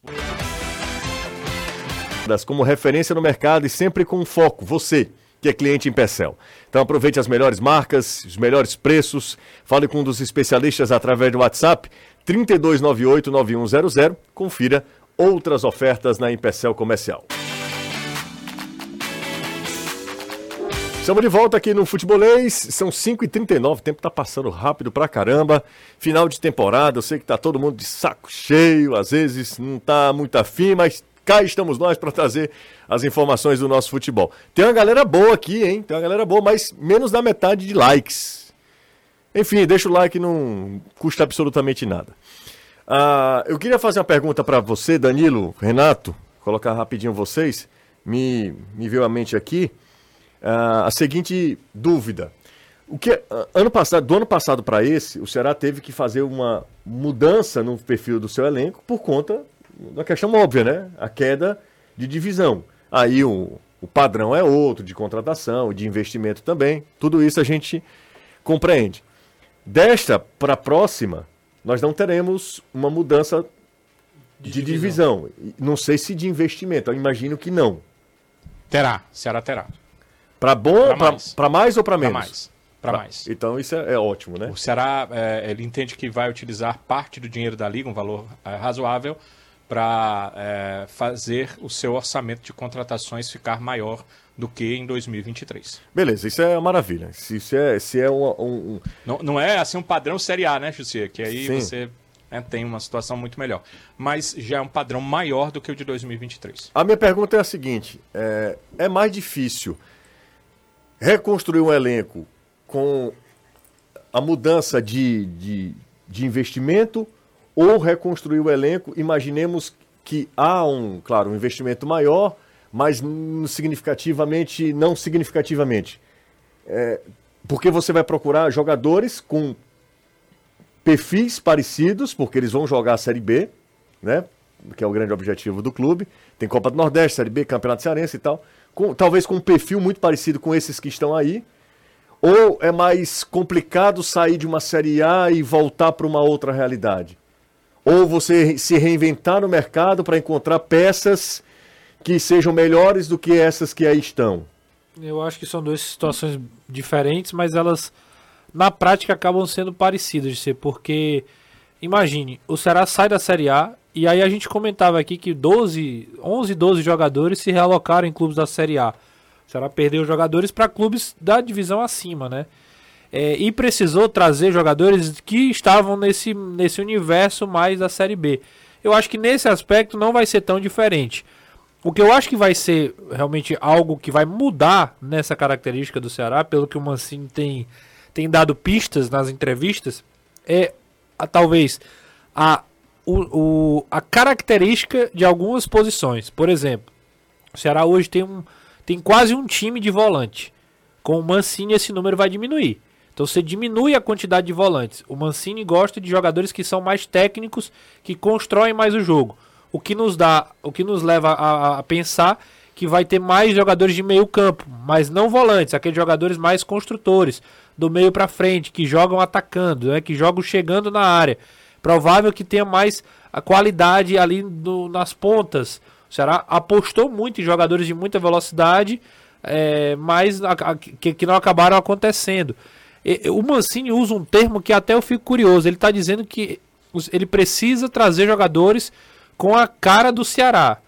Speaker 2: como referência no mercado e sempre com foco, você que é cliente em Pecel. Então aproveite as melhores marcas, os melhores preços, fale com um dos especialistas através do WhatsApp 3298-9100, confira outras ofertas na Impecel Comercial. Estamos de volta aqui no Futebolês, são 5h39, o tempo tá passando rápido pra caramba. Final de temporada, eu sei que tá todo mundo de saco cheio, às vezes não tá muito afim, mas cá estamos nós para trazer as informações do nosso futebol. Tem uma galera boa aqui, hein? Tem uma galera boa, mas menos da metade de likes. Enfim, deixa o like, não custa absolutamente nada. Ah, eu queria fazer uma pergunta para você, Danilo, Renato, colocar rapidinho vocês. Me, me veio à mente aqui a seguinte dúvida. O que ah, ano passado, do ano passado para esse, o Ceará teve que fazer uma mudança no perfil do seu elenco por conta da questão óbvia, né? A queda de divisão. Aí o, o padrão é outro de contratação, de investimento também. Tudo isso a gente compreende. Desta para a próxima, nós não teremos uma mudança de, de divisão. divisão. Não sei se de investimento, eu imagino que não.
Speaker 6: Terá, Ceará terá.
Speaker 2: Para bom, para mais. mais ou para menos?
Speaker 6: Para mais. Para mais.
Speaker 2: Então isso é, é, ótimo, né?
Speaker 6: O Ceará, é, ele entende que vai utilizar parte do dinheiro da Liga, um valor é, razoável, para é, fazer o seu orçamento de contratações ficar maior do que em 2023.
Speaker 2: Beleza, isso é uma maravilha. Isso é, se é um, um...
Speaker 6: Não, não é assim um padrão Série A, né, Jussi? Que aí Sim. você né, tem uma situação muito melhor. Mas já é um padrão maior do que o de 2023.
Speaker 2: A minha pergunta é a seguinte: é, é mais difícil reconstruir um elenco com a mudança de, de, de investimento ou reconstruir o elenco. Imaginemos que há um, claro, um investimento maior, mas significativamente, não significativamente. É, porque você vai procurar jogadores com perfis parecidos, porque eles vão jogar a Série B, né? Que é o grande objetivo do clube. Tem Copa do Nordeste, Série B, Campeonato Cearense e tal. Com, talvez com um perfil muito parecido com esses que estão aí. Ou é mais complicado sair de uma Série A e voltar para uma outra realidade? ou você se reinventar no mercado para encontrar peças que sejam melhores do que essas que aí estão?
Speaker 4: Eu acho que são duas situações diferentes, mas elas na prática acabam sendo parecidas de ser, porque imagine, o Ceará sai da Série A e aí a gente comentava aqui que 12, 11, 12 jogadores se realocaram em clubes da Série A. O Ceará perdeu jogadores para clubes da divisão acima, né? É, e precisou trazer jogadores que estavam nesse, nesse universo mais da Série B. Eu acho que nesse aspecto não vai ser tão diferente. o que eu acho que vai ser realmente algo que vai mudar nessa característica do Ceará, pelo que o Mancini tem, tem dado pistas nas entrevistas, é a, talvez a, o, o, a característica de algumas posições. Por exemplo, o Ceará hoje tem, um, tem quase um time de volante. Com o Mancini esse número vai diminuir. Então você diminui a quantidade de volantes. O Mancini gosta de jogadores que são mais técnicos, que constroem mais o jogo o que nos dá, o que nos leva a, a pensar que vai ter mais jogadores de meio campo, mas não volantes, aqueles jogadores mais construtores, do meio para frente, que jogam atacando, né, que jogam chegando na área. Provável que tenha mais a qualidade ali no, nas pontas. O Ceará apostou muito em jogadores de muita velocidade, é, mas a, a, que, que, não acabaram acontecendo. E, o Mancini usa um termo que até eu fico curioso. Ele está dizendo que ele precisa trazer jogadores com a cara do Ceará.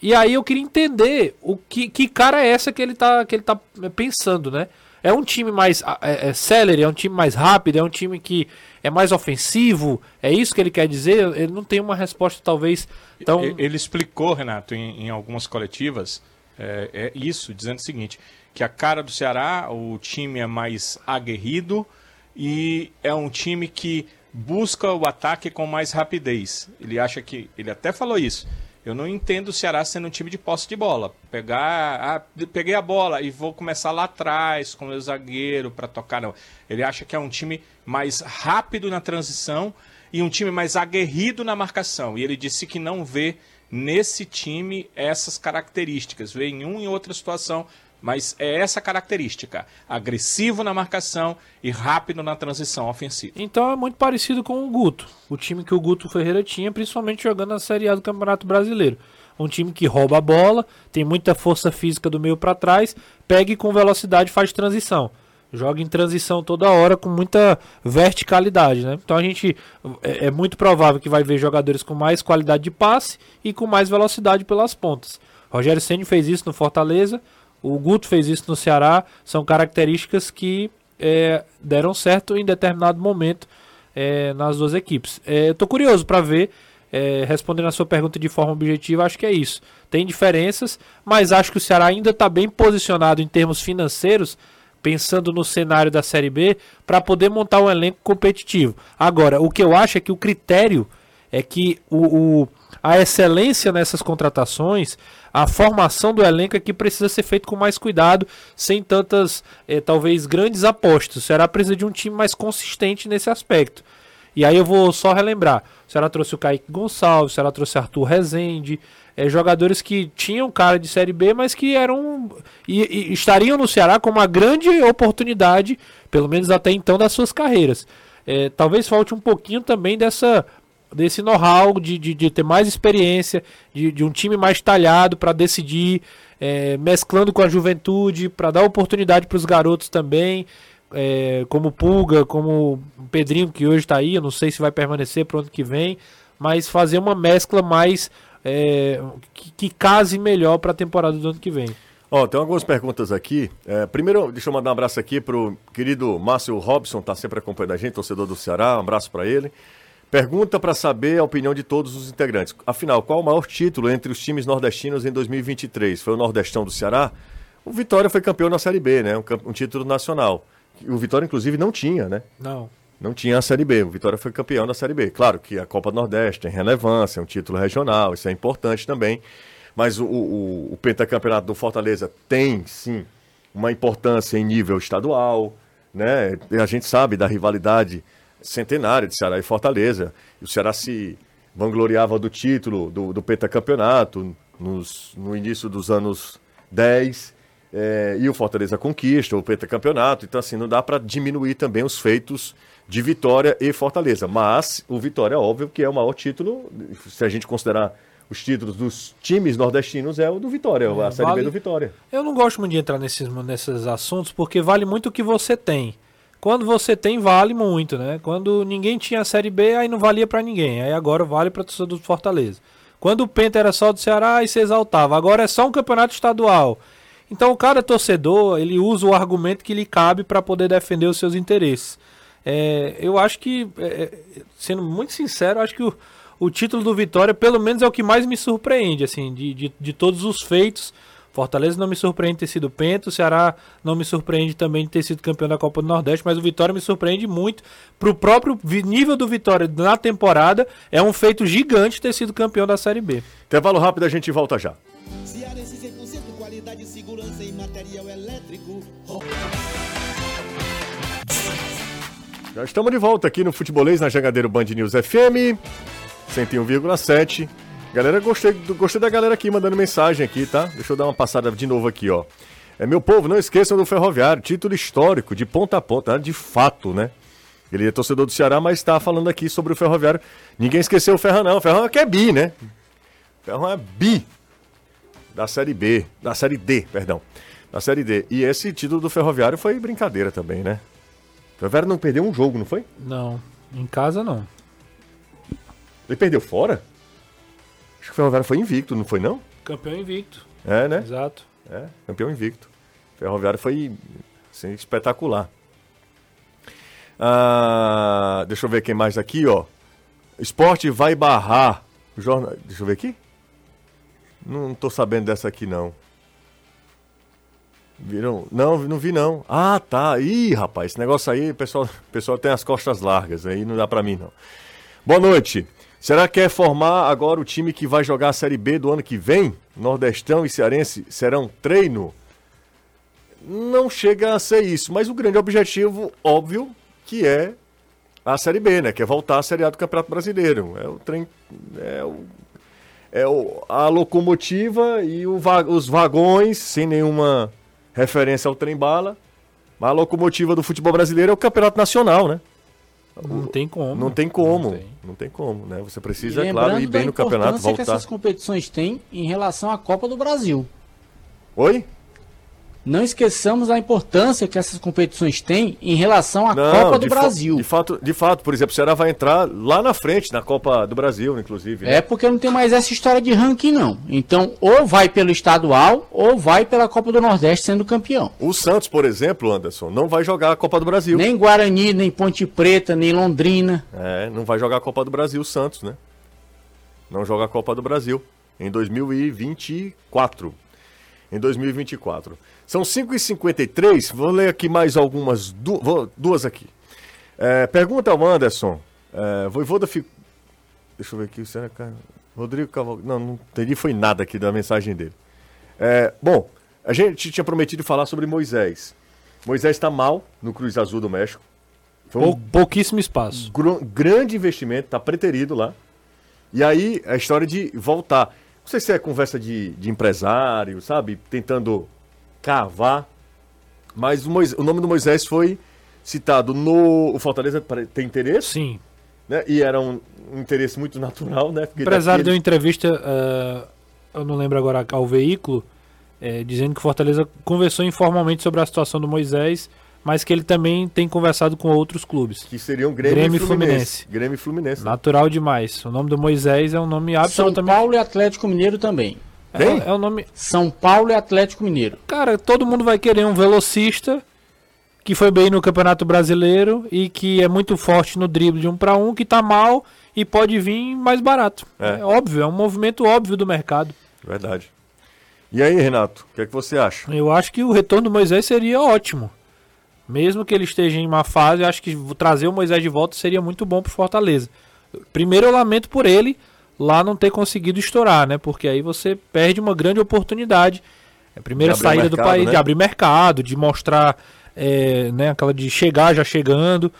Speaker 4: E aí eu queria entender o que, que cara é essa que ele tá, que ele tá pensando, né? É um time mais é, é celery, é um time mais rápido, é um time que é mais ofensivo? É isso que ele quer dizer? Ele não tem uma resposta talvez tão...
Speaker 6: Ele explicou, Renato, em, em algumas coletivas, é, é, isso, dizendo o seguinte, que a cara do Ceará, o time é mais aguerrido e é um time que busca o ataque com mais rapidez. Ele acha que. Ele até falou isso. Eu não entendo o Ceará sendo um time de posse de bola. Pegar. Ah, peguei a bola e vou começar lá atrás com o meu zagueiro para tocar. Não. Ele acha que é um time mais rápido na transição e um time mais aguerrido na marcação. E ele disse que não vê nesse time essas características. Vê em uma e outra situação mas é essa característica: agressivo na marcação e rápido na transição ofensiva.
Speaker 4: Então é muito parecido com o Guto, o time que o Guto Ferreira tinha, principalmente jogando na Série A do Campeonato Brasileiro. Um time que rouba a bola, tem muita força física do meio para trás, pega e com velocidade faz transição. Joga em transição toda hora com muita verticalidade, né? Então a gente é, é muito provável que vai ver jogadores com mais qualidade de passe e com mais velocidade pelas pontas. Rogério Ceni fez isso no Fortaleza, o Guto fez isso no Ceará. São características que é, deram certo em determinado momento é, nas duas equipes. É, eu estou curioso para ver, é, respondendo a sua pergunta de forma objetiva, acho que é isso. Tem diferenças, mas acho que o Ceará ainda está bem posicionado em termos financeiros, pensando no cenário da Série B, para poder montar um elenco competitivo. Agora, o que eu acho é que o critério é que o, o a excelência nessas contratações, a formação do elenco é que precisa ser feito com mais cuidado, sem tantas, eh, talvez, grandes apostas. O Ceará precisa de um time mais consistente nesse aspecto. E aí eu vou só relembrar: o Ceará trouxe o Kaique Gonçalves, o Ceará trouxe Arthur Rezende, eh, jogadores que tinham cara de Série B, mas que eram. E, e, estariam no Ceará com uma grande oportunidade, pelo menos até então, das suas carreiras. Eh, talvez falte um pouquinho também dessa desse know-how, de, de, de, ter mais experiência, de, de um time mais talhado para decidir, é, mesclando com a juventude, para dar oportunidade para os garotos também, é, como Pulga, como Pedrinho, que hoje está aí, eu não sei se vai permanecer para o ano que vem, mas fazer uma mescla mais é, que, que, case melhor para a temporada do ano que vem.
Speaker 2: Ó, oh, tem algumas perguntas aqui. É, primeiro, deixa eu mandar um abraço aqui pro querido Márcio Robson, tá sempre acompanhando a gente, torcedor do Ceará, um abraço para ele. Pergunta para saber a opinião de todos os integrantes. Afinal, qual o maior título entre os times nordestinos em 2023? Foi o Nordestão do Ceará? O Vitória foi campeão na Série B, né? Um, um título nacional. O Vitória, inclusive, não tinha, né?
Speaker 4: Não.
Speaker 2: Não tinha a Série B. O Vitória foi campeão da Série B. Claro que a Copa do Nordeste tem relevância, é um título regional, isso é importante também. Mas o, o, o pentacampeonato do Fortaleza tem, sim, uma importância em nível estadual, né? A gente sabe da rivalidade centenária de Ceará e Fortaleza. E o Ceará se vangloriava do título do, do pentacampeonato nos, no início dos anos 10. É, e o Fortaleza conquista o pentacampeonato. Então, assim, não dá para diminuir também os feitos de Vitória e Fortaleza. Mas o Vitória, óbvio, que é o maior título, se a gente considerar os títulos dos times nordestinos, é o do Vitória, é, a Série vale... B do Vitória.
Speaker 4: Eu não gosto muito de entrar nesses, nesses assuntos, porque vale muito o que você tem. Quando você tem, vale muito, né? Quando ninguém tinha a Série B, aí não valia para ninguém. Aí agora vale para torcedor do Fortaleza. Quando o Penta era só do Ceará, aí se exaltava. Agora é só um campeonato estadual. Então cada torcedor, ele usa o argumento que lhe cabe para poder defender os seus interesses. É, eu acho que, é, é, sendo muito sincero, acho que o, o título do Vitória, pelo menos, é o que mais me surpreende, assim, de, de, de todos os feitos. Fortaleza não me surpreende ter sido pento, o Ceará não me surpreende também de ter sido campeão da Copa do Nordeste, mas o Vitória me surpreende muito. Para o próprio nível do Vitória na temporada, é um feito gigante ter sido campeão da Série B.
Speaker 2: Intervalo rápido, a gente volta já.
Speaker 7: Cearense 100% qualidade e segurança em material elétrico.
Speaker 2: Já estamos de volta aqui no Futebolês, na Jangadeiro Band News FM, 101,7. Galera, gostei, gostei da galera aqui mandando mensagem aqui, tá? Deixa eu dar uma passada de novo aqui, ó. É, meu povo, não esqueçam do Ferroviário, título histórico, de ponta a ponta, de fato, né? Ele é torcedor do Ceará, mas está falando aqui sobre o Ferroviário. Ninguém esqueceu o Ferrão, não. O Ferrão é que é bi, né? O Ferrão é bi da Série B, da Série D, perdão. Da Série D. E esse título do Ferroviário foi brincadeira também, né? O Ferroviário não perdeu um jogo, não foi?
Speaker 4: Não, em casa não.
Speaker 2: Ele perdeu fora? Acho que o Ferroviário foi invicto, não foi não?
Speaker 4: Campeão invicto.
Speaker 2: É, né?
Speaker 4: Exato.
Speaker 2: É, campeão invicto. O Ferroviário foi assim, espetacular. Ah, deixa eu ver quem mais aqui, ó. Esporte vai barrar. Jornal... Deixa eu ver aqui. Não tô sabendo dessa aqui, não. Viram? Não, não vi não. Ah, tá. Ih, rapaz, esse negócio aí, o pessoal, pessoal tem as costas largas, aí não dá pra mim, não. Boa noite. Será que é formar agora o time que vai jogar a Série B do ano que vem? Nordestão e Cearense serão treino? Não chega a ser isso, mas o grande objetivo, óbvio, que é a Série B, né? Que é voltar à Série A do Campeonato Brasileiro. É o trem. É, o, é o, a locomotiva e o, os vagões, sem nenhuma referência ao trem-bala. Mas a locomotiva do futebol brasileiro é o Campeonato Nacional, né?
Speaker 4: Não tem como.
Speaker 2: Não tem como.
Speaker 4: Não
Speaker 2: Não
Speaker 4: tem.
Speaker 2: tem, como, né? Você precisa, é claro, ir bem
Speaker 5: da
Speaker 2: no campeonato,
Speaker 5: importância que
Speaker 2: voltar.
Speaker 5: essas competições têm em relação à Copa do Brasil.
Speaker 2: Oi?
Speaker 5: Não esqueçamos a importância que essas competições têm em relação à
Speaker 2: Não,
Speaker 5: Copa do Brasil.
Speaker 2: de, fato, de fato, por exemplo, o Ceará vai entrar lá na frente, na Copa do Brasil, inclusive. né?
Speaker 5: É porque não tem mais essa história de ranking, não. Então, ou vai pelo estadual, ou vai pela Copa do Nordeste sendo campeão.
Speaker 2: O Santos, por exemplo, Anderson, não vai jogar a Copa do Brasil.
Speaker 5: Nem Guarani, nem Ponte Preta, nem Londrina.
Speaker 2: É, não vai jogar a Copa do Brasil, o Santos, né? Não joga a Copa do Brasil em 2024. Em 2024. São 5h53, vou ler aqui mais algumas, du duas aqui. É, pergunta ao Anderson, é, Voivoda fico... Deixa eu ver aqui, será que... Rodrigo Cavalcante... Não, não entendi, foi nada aqui da mensagem dele. É, bom, a gente tinha prometido falar sobre Moisés. Moisés está mal no Cruz Azul do México. Foi um
Speaker 4: Pou- pouquíssimo espaço.
Speaker 2: grande investimento, tá preterido lá. E aí, a história de voltar. Não sei se é conversa de, de empresário, sabe? Tentando cavar. Mas o, Mois- o nome do Moisés foi citado no. O Fortaleza tem interesse,
Speaker 4: Sim.
Speaker 2: né? E era um, um interesse muito natural, né? Porque
Speaker 4: O empresário deu
Speaker 2: daquele-
Speaker 4: entrevista, eh, eu não lembro agora ao veículo, eh, dizendo que o Fortaleza conversou informalmente sobre a situação do Moisés, mas que ele também tem conversado com outros clubes.
Speaker 2: Que seriam Grêmio,
Speaker 4: Grêmio
Speaker 2: e Fluminense.
Speaker 4: Fluminense.
Speaker 2: Grêmio e Fluminense. né?
Speaker 4: Natural demais. O nome do Moisés é um nome
Speaker 5: São
Speaker 4: absolutamente.
Speaker 5: Paulo e Atlético Mineiro também.
Speaker 2: Tem?
Speaker 4: É, é um nome.
Speaker 5: São Paulo e Atlético Mineiro.
Speaker 4: Cara, todo mundo vai querer um velocista que foi bem no Campeonato Brasileiro e que é muito forte no drible de um para um, que tá mal e pode vir mais barato.
Speaker 2: É.
Speaker 4: É. óbvio, é um movimento óbvio do mercado.
Speaker 2: Verdade. E aí, Renato, o que é que você acha?
Speaker 4: Eu acho que o retorno do Moisés seria ótimo. Mesmo que ele esteja em má fase, eu acho que trazer o Moisés de volta seria muito bom pro Fortaleza. Primeiro eu lamento por ele lá não ter conseguido estourar, né? Porque aí você perde uma grande oportunidade. É a primeira saída do
Speaker 2: mercado,
Speaker 4: país,
Speaker 2: né?
Speaker 4: de abrir mercado, de mostrar, é, né, aquela de chegar já chegando.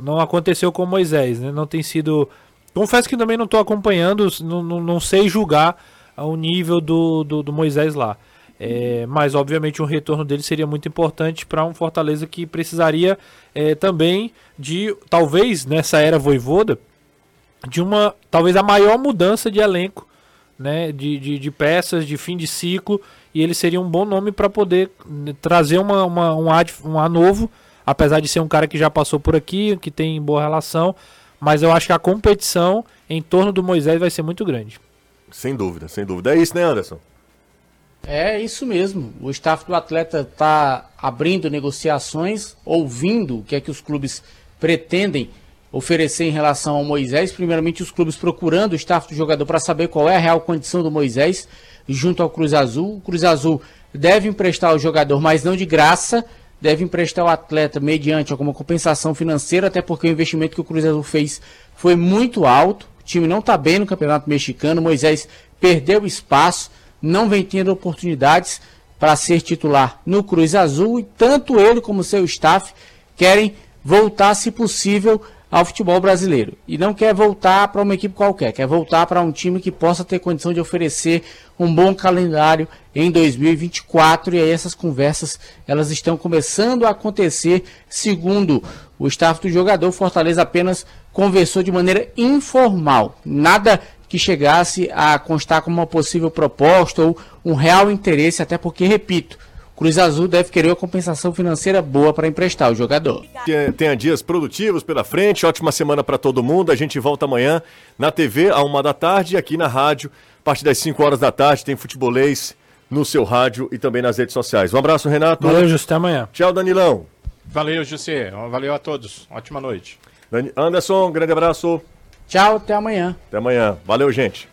Speaker 4: Não aconteceu com o Moisés, né? Não tem sido. Confesso que também não estou acompanhando, não, não, não sei julgar o nível do, do, do Moisés lá. É, mas obviamente um retorno dele seria muito importante para um Fortaleza que precisaria é, também de, talvez nessa era voivoda, de uma, talvez a maior mudança de elenco, né, de, de, de peças, de fim de ciclo, e ele seria um bom nome para poder né, trazer uma, uma, um, ar, um ar novo, apesar de ser um cara que já passou por aqui, que tem boa relação, mas eu acho que a competição em torno do Moisés vai ser muito grande.
Speaker 2: Sem dúvida, sem dúvida. É isso, né, Anderson?
Speaker 5: É isso mesmo. O staff do atleta está abrindo negociações, ouvindo o que é que os clubes pretendem oferecer em relação ao Moisés. Primeiramente, os clubes procurando o staff do jogador para saber qual é a real condição do Moisés junto ao Cruz Azul. O Cruz Azul deve emprestar o jogador, mas não de graça. Deve emprestar o atleta mediante alguma compensação financeira, até porque o investimento que o Cruz Azul fez foi muito alto. O time não está bem no Campeonato Mexicano. Moisés perdeu espaço, não vem tendo oportunidades para ser titular no Cruz Azul. E tanto ele como seu staff querem voltar, se possível, ao futebol brasileiro. E não quer voltar para uma equipe qualquer, quer voltar para um time que possa ter condição de oferecer um bom calendário em 2024 e aí essas conversas elas estão começando a acontecer, segundo o staff do jogador, Fortaleza apenas conversou de maneira informal, nada que chegasse a constar como uma possível proposta ou um real interesse, até porque, repito, Cruz Azul deve querer uma compensação financeira boa para emprestar o jogador.
Speaker 2: Tenha dias produtivos pela frente, ótima semana para todo mundo. A gente volta amanhã na TV, a uma da tarde, e aqui na rádio, a partir das 5 horas da tarde, tem futebolês no seu rádio e também nas redes sociais. Um abraço, Renato.
Speaker 4: Valeu, Justo, até amanhã.
Speaker 2: Tchau, Danilão.
Speaker 6: Valeu, José. Valeu a todos. Ótima noite.
Speaker 2: Anderson, grande abraço.
Speaker 5: Tchau, até amanhã.
Speaker 2: Até amanhã. Valeu, gente.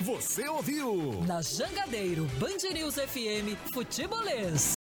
Speaker 3: Você ouviu?
Speaker 1: Na Jangadeiro, Band News FM, Futebolês.